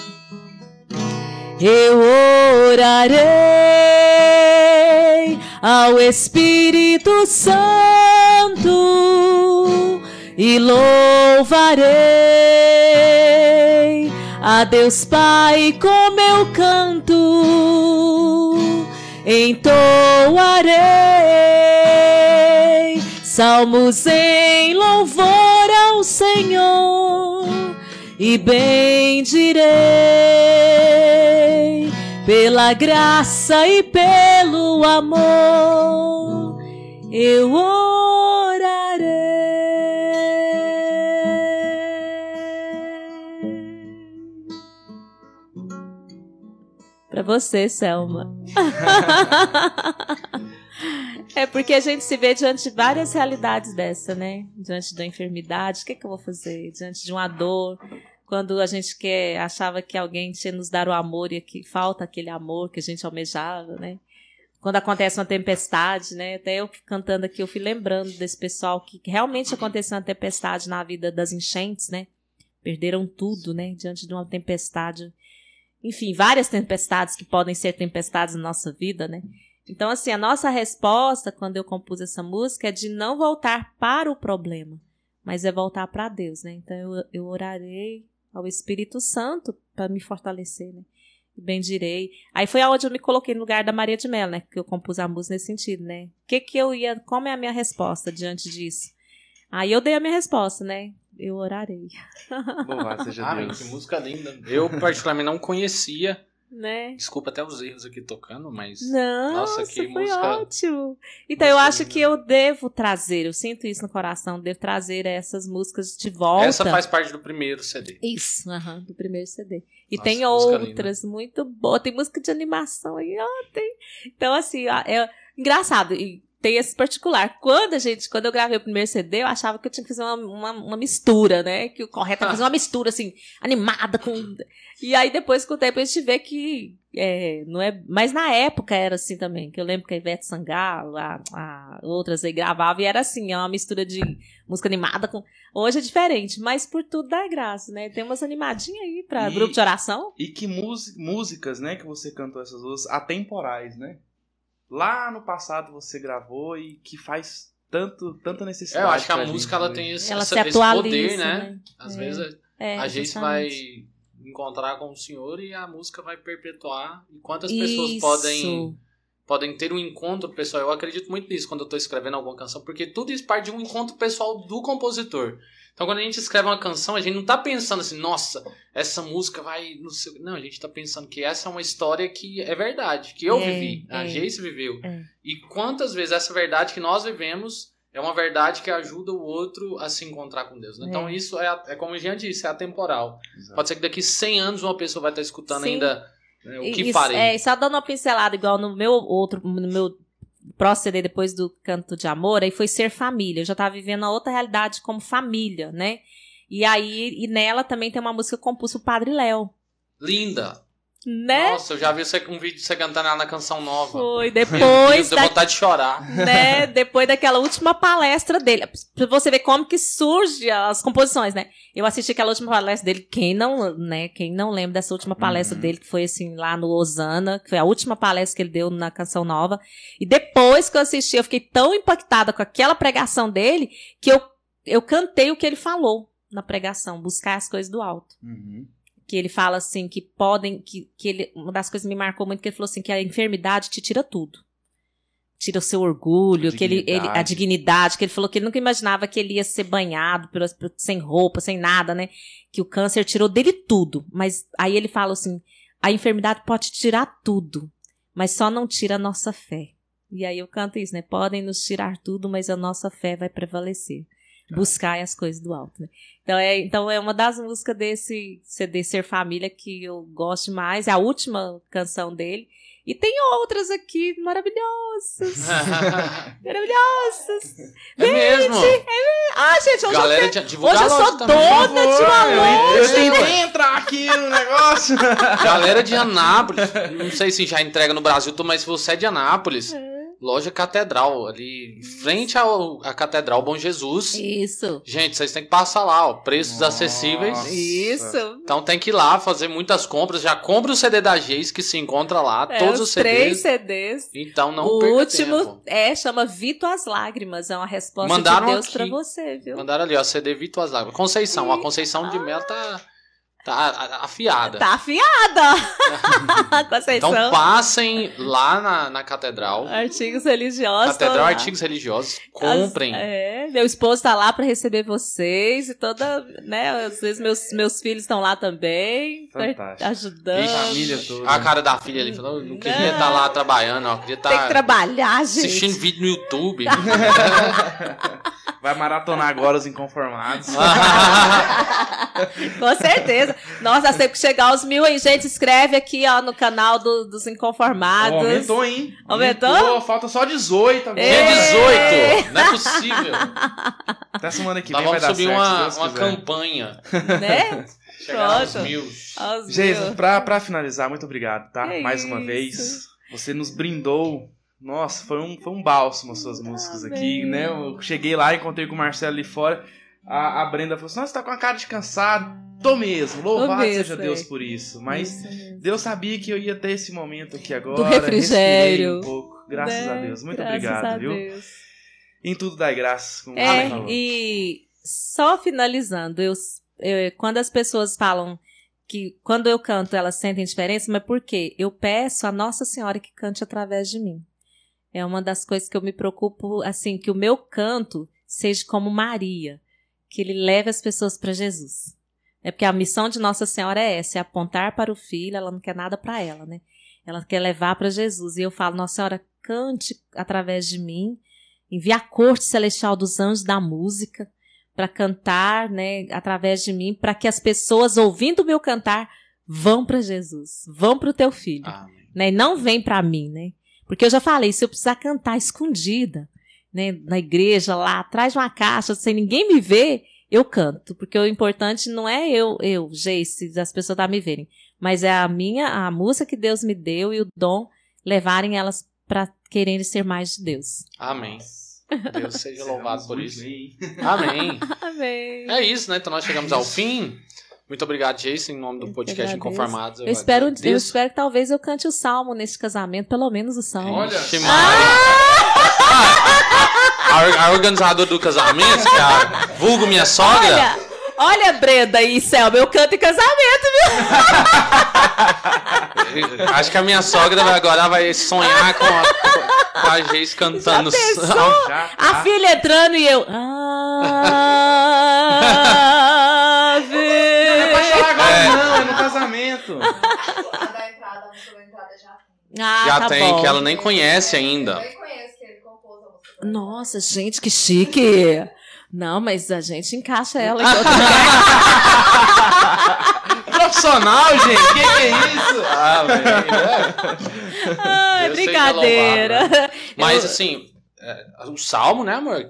Eu orarei ao Espírito Santo e louvarei a Deus Pai como eu canto, entoarei salmos em louvor ao Senhor e bendirei pela graça e pelo amor eu orarei. Pra você, Selma. <laughs> É porque a gente se vê diante de várias realidades dessa, né? Diante da enfermidade, o que, que eu vou fazer? Diante de uma dor, quando a gente quer, achava que alguém tinha nos dar o amor e que falta aquele amor que a gente almejava, né? Quando acontece uma tempestade, né? Até eu cantando aqui, eu fui lembrando desse pessoal que realmente aconteceu uma tempestade na vida das enchentes, né? Perderam tudo, né? Diante de uma tempestade. Enfim, várias tempestades que podem ser tempestades na nossa vida, né? Então, assim, a nossa resposta quando eu compus essa música é de não voltar para o problema, mas é voltar para Deus, né? Então, eu, eu orarei ao Espírito Santo para me fortalecer, né? Bendirei. Aí foi aonde eu me coloquei no lugar da Maria de Mello, né? Que eu compus a música nesse sentido, né? Que que eu ia... Como é a minha resposta diante disso? Aí eu dei a minha resposta, né? Eu orarei, Louvado <laughs> seja Amém, Deus. que música linda. Eu, particularmente, não conhecia. né? Desculpa até os erros aqui tocando, mas. Não, Nossa, que foi música- ótimo. Então eu música acho linda. que eu devo trazer, eu sinto isso no coração, devo trazer essas músicas de volta. Essa faz parte do primeiro CD. Isso, do primeiro CD. E Nossa, tem outras muito boas, tem música de animação aí, ó, tem. Então assim, é engraçado. E tem esse particular. Quando a gente, quando eu gravei o primeiro CD, eu achava que eu tinha que fazer uma, uma, uma mistura, né? Que o correto é fazer <laughs> uma mistura, assim, animada com. E aí depois, com o tempo, a gente vê que é, não é. Mas na época era assim também, que eu lembro que a Ivete Sangalo, a, a outras aí gravavam, e era assim, é uma mistura de música animada com. Hoje é diferente, mas por tudo dá graça, né? Tem umas animadinhas aí pra E- grupo de oração. E que músicas, né, que você cantou essas duas, atemporais, né? Lá no passado você gravou e que faz tanto, tanta É, necessidade. eu acho que a música gente ela hoje. tem esse, Ela essa- se esse poder, né? né? Às É. vezes É, a gente vai encontrar com o Senhor e a música vai perpetuar. E quantas pessoas Isso. podem podem ter um encontro pessoal. Eu acredito muito nisso quando eu tô escrevendo alguma canção, porque tudo isso parte de um encontro pessoal do compositor. Então, quando a gente escreve uma canção, a gente não tá pensando assim, nossa, essa música vai. Não, sei... não a gente tá pensando que essa é uma história que é verdade, que eu É, vivi, a é. Jace viveu. É. E quantas vezes essa verdade que nós vivemos é uma verdade que ajuda o outro a se encontrar com Deus. né? Então, É. isso é, é como a gente disse, é atemporal. Exato. Pode ser que daqui 100 anos uma pessoa vai estar escutando Sim. ainda né, o que Isso, farei. É, e só dando uma pincelada, igual no meu outro, no meu próximo CD depois do Canto de Amor, aí foi Ser Família. Eu já tava vivendo a outra realidade como família, né? E aí, e nela também tem uma música composta pro Padre Léo. Linda. Né? Nossa, eu já vi você, um vídeo de você cantando ela na canção nova. Foi depois deu da, vontade de chorar. né, <laughs> depois daquela última palestra dele. Pra você ver como que surge as composições, né? Eu assisti aquela última palestra dele, quem não, né, quem não lembra dessa última palestra Uhum. dele, que foi assim, lá no Osana, que foi a última palestra que ele deu na Canção Nova. E depois que eu assisti, eu fiquei tão impactada com aquela pregação dele, que eu, eu cantei o que ele falou na pregação, buscar as coisas do alto Uhum. Que ele fala assim que podem que, que ele uma das coisas que me marcou muito que ele falou assim que a enfermidade te tira tudo. Tira o seu orgulho A que ele, ele a dignidade. que ele falou que ele nunca imaginava que ele ia ser banhado pelas- pe- sem roupa sem nada né? Que o câncer tirou dele tudo. Mas aí ele fala assim a enfermidade pode tirar tudo mas só não tira a nossa fé. E aí eu canto isso né? Podem nos tirar tudo mas a nossa fé vai prevalecer buscar as coisas do alto né? Então é, então é uma das músicas desse CD Ser Família que eu gosto mais. É a última canção dele. E tem outras aqui maravilhosas. <laughs> maravilhosas. é mesmo. Ah, gente, hoje Galera, eu, de- hoje eu sou loja também. dona de uma eu, eu loja. tentei entrar aqui no negócio. Galera de Anápolis. Não sei se já entrega no Brasil, mas se você é de Anápolis, loja Catedral, ali em frente ao, à Catedral Bom Jesus. Isso. Gente, vocês têm que passar lá, ó. Preços Nossa. acessíveis. Isso. Então tem que ir lá fazer muitas compras. Já compra o CD da Geis que se encontra lá, É, todos os os três CDs. CDs. Então não o perca último tempo. é, chama Vito as Lágrimas. É uma resposta Mandaram de Deus aqui. pra você, viu? Mandaram ali, ó, CD Vito as Lágrimas. Conceição, a Conceição de Melo tá, tá a- afiada. Tá afiada! <laughs> Conceição. Então passem lá na, na Catedral. Artigos religiosos. Catedral. Artigos Religiosos. Comprem. As- é, meu esposo tá lá pra receber vocês e toda, né, às vezes meus, meus filhos estão lá também, Fantástico. ajudando. Ixi, família toda. A cara da filha ali falou, não queria estar lá trabalhando, ó, queria Tem que estar trabalhar, gente. assistindo vídeo no YouTube. <laughs> Vai maratonar agora os inconformados. <laughs> Com certeza. Nossa, sempre que chegar aos mil aí, gente, inscreve aqui, ó, no canal do- dos Inconformados. Ó, aumentou, hein? Aumentou? Falta só 18 agora. Dia Ei! 18! Não é possível. <laughs> Até semana que Nós vem vai vamos dar subir certo, uma, Deus uma quiser. campanha. Né? <laughs> Chegar aos mil. Aos mil. pra, pra finalizar, muito obrigado, tá? Que Mais uma isso. vez. Você nos brindou. Nossa, foi um, foi um bálsamo as suas músicas aqui, Amém. né? Eu cheguei lá, encontrei com o Marcelo ali fora. A, a Brenda falou assim: Nossa, você tá com a cara de cansado. Tô mesmo. Louvado mesmo, seja Deus é. por isso. Mas Isso. Deus sabia que eu ia ter esse momento aqui agora. Do refrigério. Um pouco. Graças a Né? Deus. Muito Graças obrigado, a viu? Deus. Em tudo dai graças. Como É, falou. e só finalizando, eu, eu- quando as pessoas falam que quando eu canto elas sentem diferença, mas por quê? Eu peço a Nossa Senhora que cante através de mim. É uma das coisas que eu me preocupo, assim, que o meu canto seja como Maria, que ele leve as pessoas para Jesus. É porque a missão de Nossa Senhora é essa, é apontar para o filho, ela não quer nada para ela, né? Ela quer levar para Jesus. E eu falo, Nossa Senhora, cante através de mim, envia a corte celestial dos anjos da música para cantar, né, através de mim, para que as pessoas ouvindo o meu cantar vão para Jesus, vão para o teu filho, Amém. né? E não vem para mim, né? Porque eu já falei, se eu precisar cantar escondida, né, na igreja, lá atrás de uma caixa, sem ninguém me ver, eu canto. Porque o importante não é eu, eu, Jace, as pessoas tá me verem. Mas é a minha, a música que Deus me deu e o dom levarem elas para quererem ser mais de Deus. Amém. Deus seja louvado por isso. Amém. <laughs> Amém. É isso, né? Então nós chegamos ao fim. Muito obrigado, Jason, em nome do Eu podcast. Inconformados. Eu espero, eu espero que talvez eu cante o salmo neste casamento, pelo menos o salmo. Olha só. Maria. A, a organizadora do casamento, que é a vulgo minha sogra. Olha, olha, Brenda e Selma, eu canto em casamento, <laughs> Acho que a minha sogra agora vai sonhar com a, com a Geis cantando. Já pensou? Já A filha entrando e eu. Ave. A da entrada, a música da entrada já tem. Ah, Já tá tem, bom. que ela nem conhece ainda. Eu nem conheço que ele compôs a música. da Nossa, gente, que chique. Não, mas a gente encaixa ela em outro <laughs> Profissional, gente, que que é isso? Ah, velho, é. Ai, Deus seja brincadeira. Mas Eu- assim, é, o salmo, né, amor?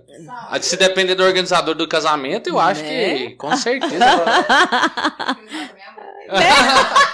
Ah, Se depender do organizador do casamento, eu acho Né? que com certeza. <laughs> <laughs> Música.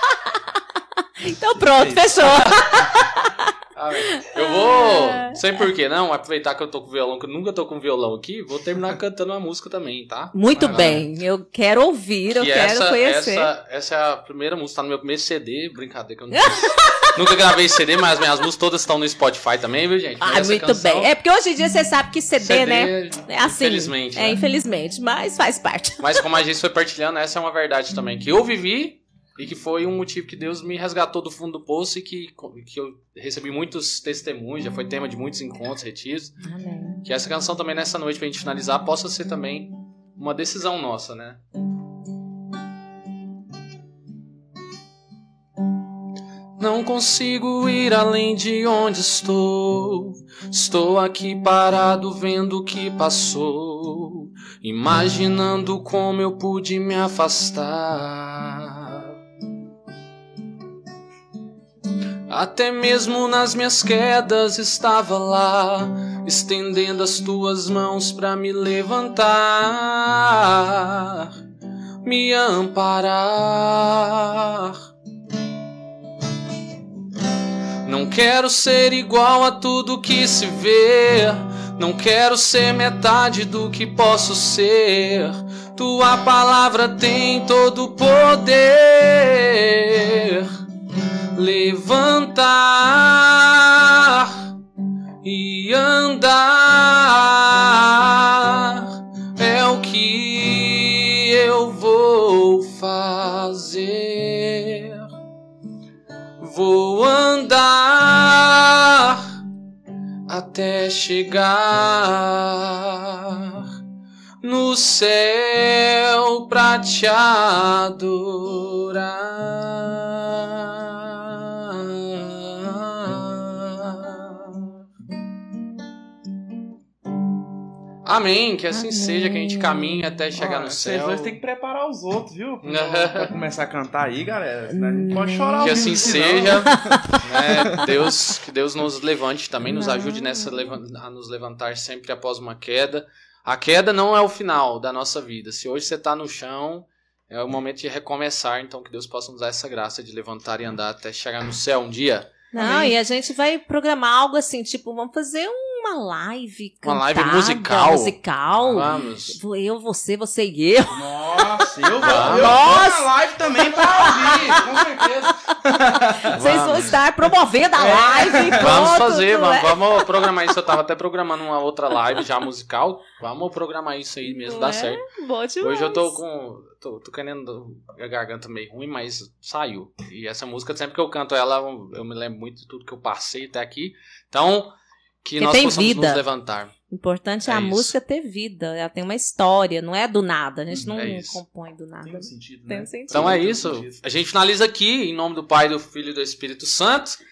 Então pronto, fechou. <laughs> Ah, Eu vou, sei por que não, aproveitar que eu tô com violão, que eu nunca tô com violão aqui, vou terminar cantando uma música também, tá? Muito bem, eu quero ouvir, eu Que quero essa, conhecer. Essa, essa é a primeira música, tá no meu primeiro CD, brincadeira que eu não <laughs> Nunca gravei CD, mas as minhas músicas todas estão no Spotify também, viu, gente? Mas Ah, muito canção- bem. É porque hoje em dia você sabe que CD, CD, né? É assim. Infelizmente. É, né? infelizmente, mas faz parte. Mas como a gente foi partilhando, essa é uma verdade também. Que eu vivi e que foi um motivo que Deus me resgatou do fundo do poço e que, que eu recebi muitos testemunhos, já foi tema de muitos encontros, retiros. Amém. Que essa canção também nessa noite, pra gente finalizar, possa ser também uma decisão nossa, né? Não consigo ir além de onde estou. Estou aqui parado vendo o que passou, imaginando como eu pude me afastar. Até mesmo nas minhas quedas estava lá, estendendo as tuas mãos para me levantar, me amparar. Não quero ser igual a tudo que se vê. Não quero ser metade do que posso ser. Tua palavra tem todo o poder. Levantar e andar é o que eu vou fazer. Vou andar até chegar no céu pra te adorar. Amém, que assim Amém. seja, que a gente caminhe até chegar Olha, no Vocês céu. dois têm que preparar os outros, viu? <laughs> Pra, pra começar a cantar aí, galera. Senão a gente pode chorar Que assim seja, <laughs> né? Deus, que Deus nos levante também, nos Não. ajude nessa a nos levantar sempre após uma queda. A queda não é o final da nossa vida. Se hoje você está no chão, é o momento de recomeçar. Então que Deus possa nos dar essa graça de levantar e andar até chegar no céu um dia. Não, Amém. e a gente vai programar algo assim, tipo, vamos fazer uma live Uma live cantada, musical. musical. Vamos. Eu, você, você e eu. Nossa, eu vou, Vamos. Nossa. na live também pra ouvir, com certeza. <laughs> Vocês vão Vamos. estar promovendo a É. live. Vamos pronto, fazer, não é? vamos, vamos programar isso. Eu tava até programando uma outra live já musical. Vamos programar isso aí mesmo, Não dá é? certo. Hoje eu tô com. Tô, tô querendo a garganta meio ruim, mas saiu. E essa música, sempre que eu canto ela, eu me lembro muito de tudo que eu passei até aqui. Então, que Porque nós tem possamos vida. nos levantar. O importante é, É a isso. música ter vida. Ela tem uma história, não é do nada. A gente não É compõe do nada. Tem um sentido, Tem né? um sentido. Então é Tem isso. A gente finaliza aqui, em nome do Pai, do Filho e do Espírito Santo.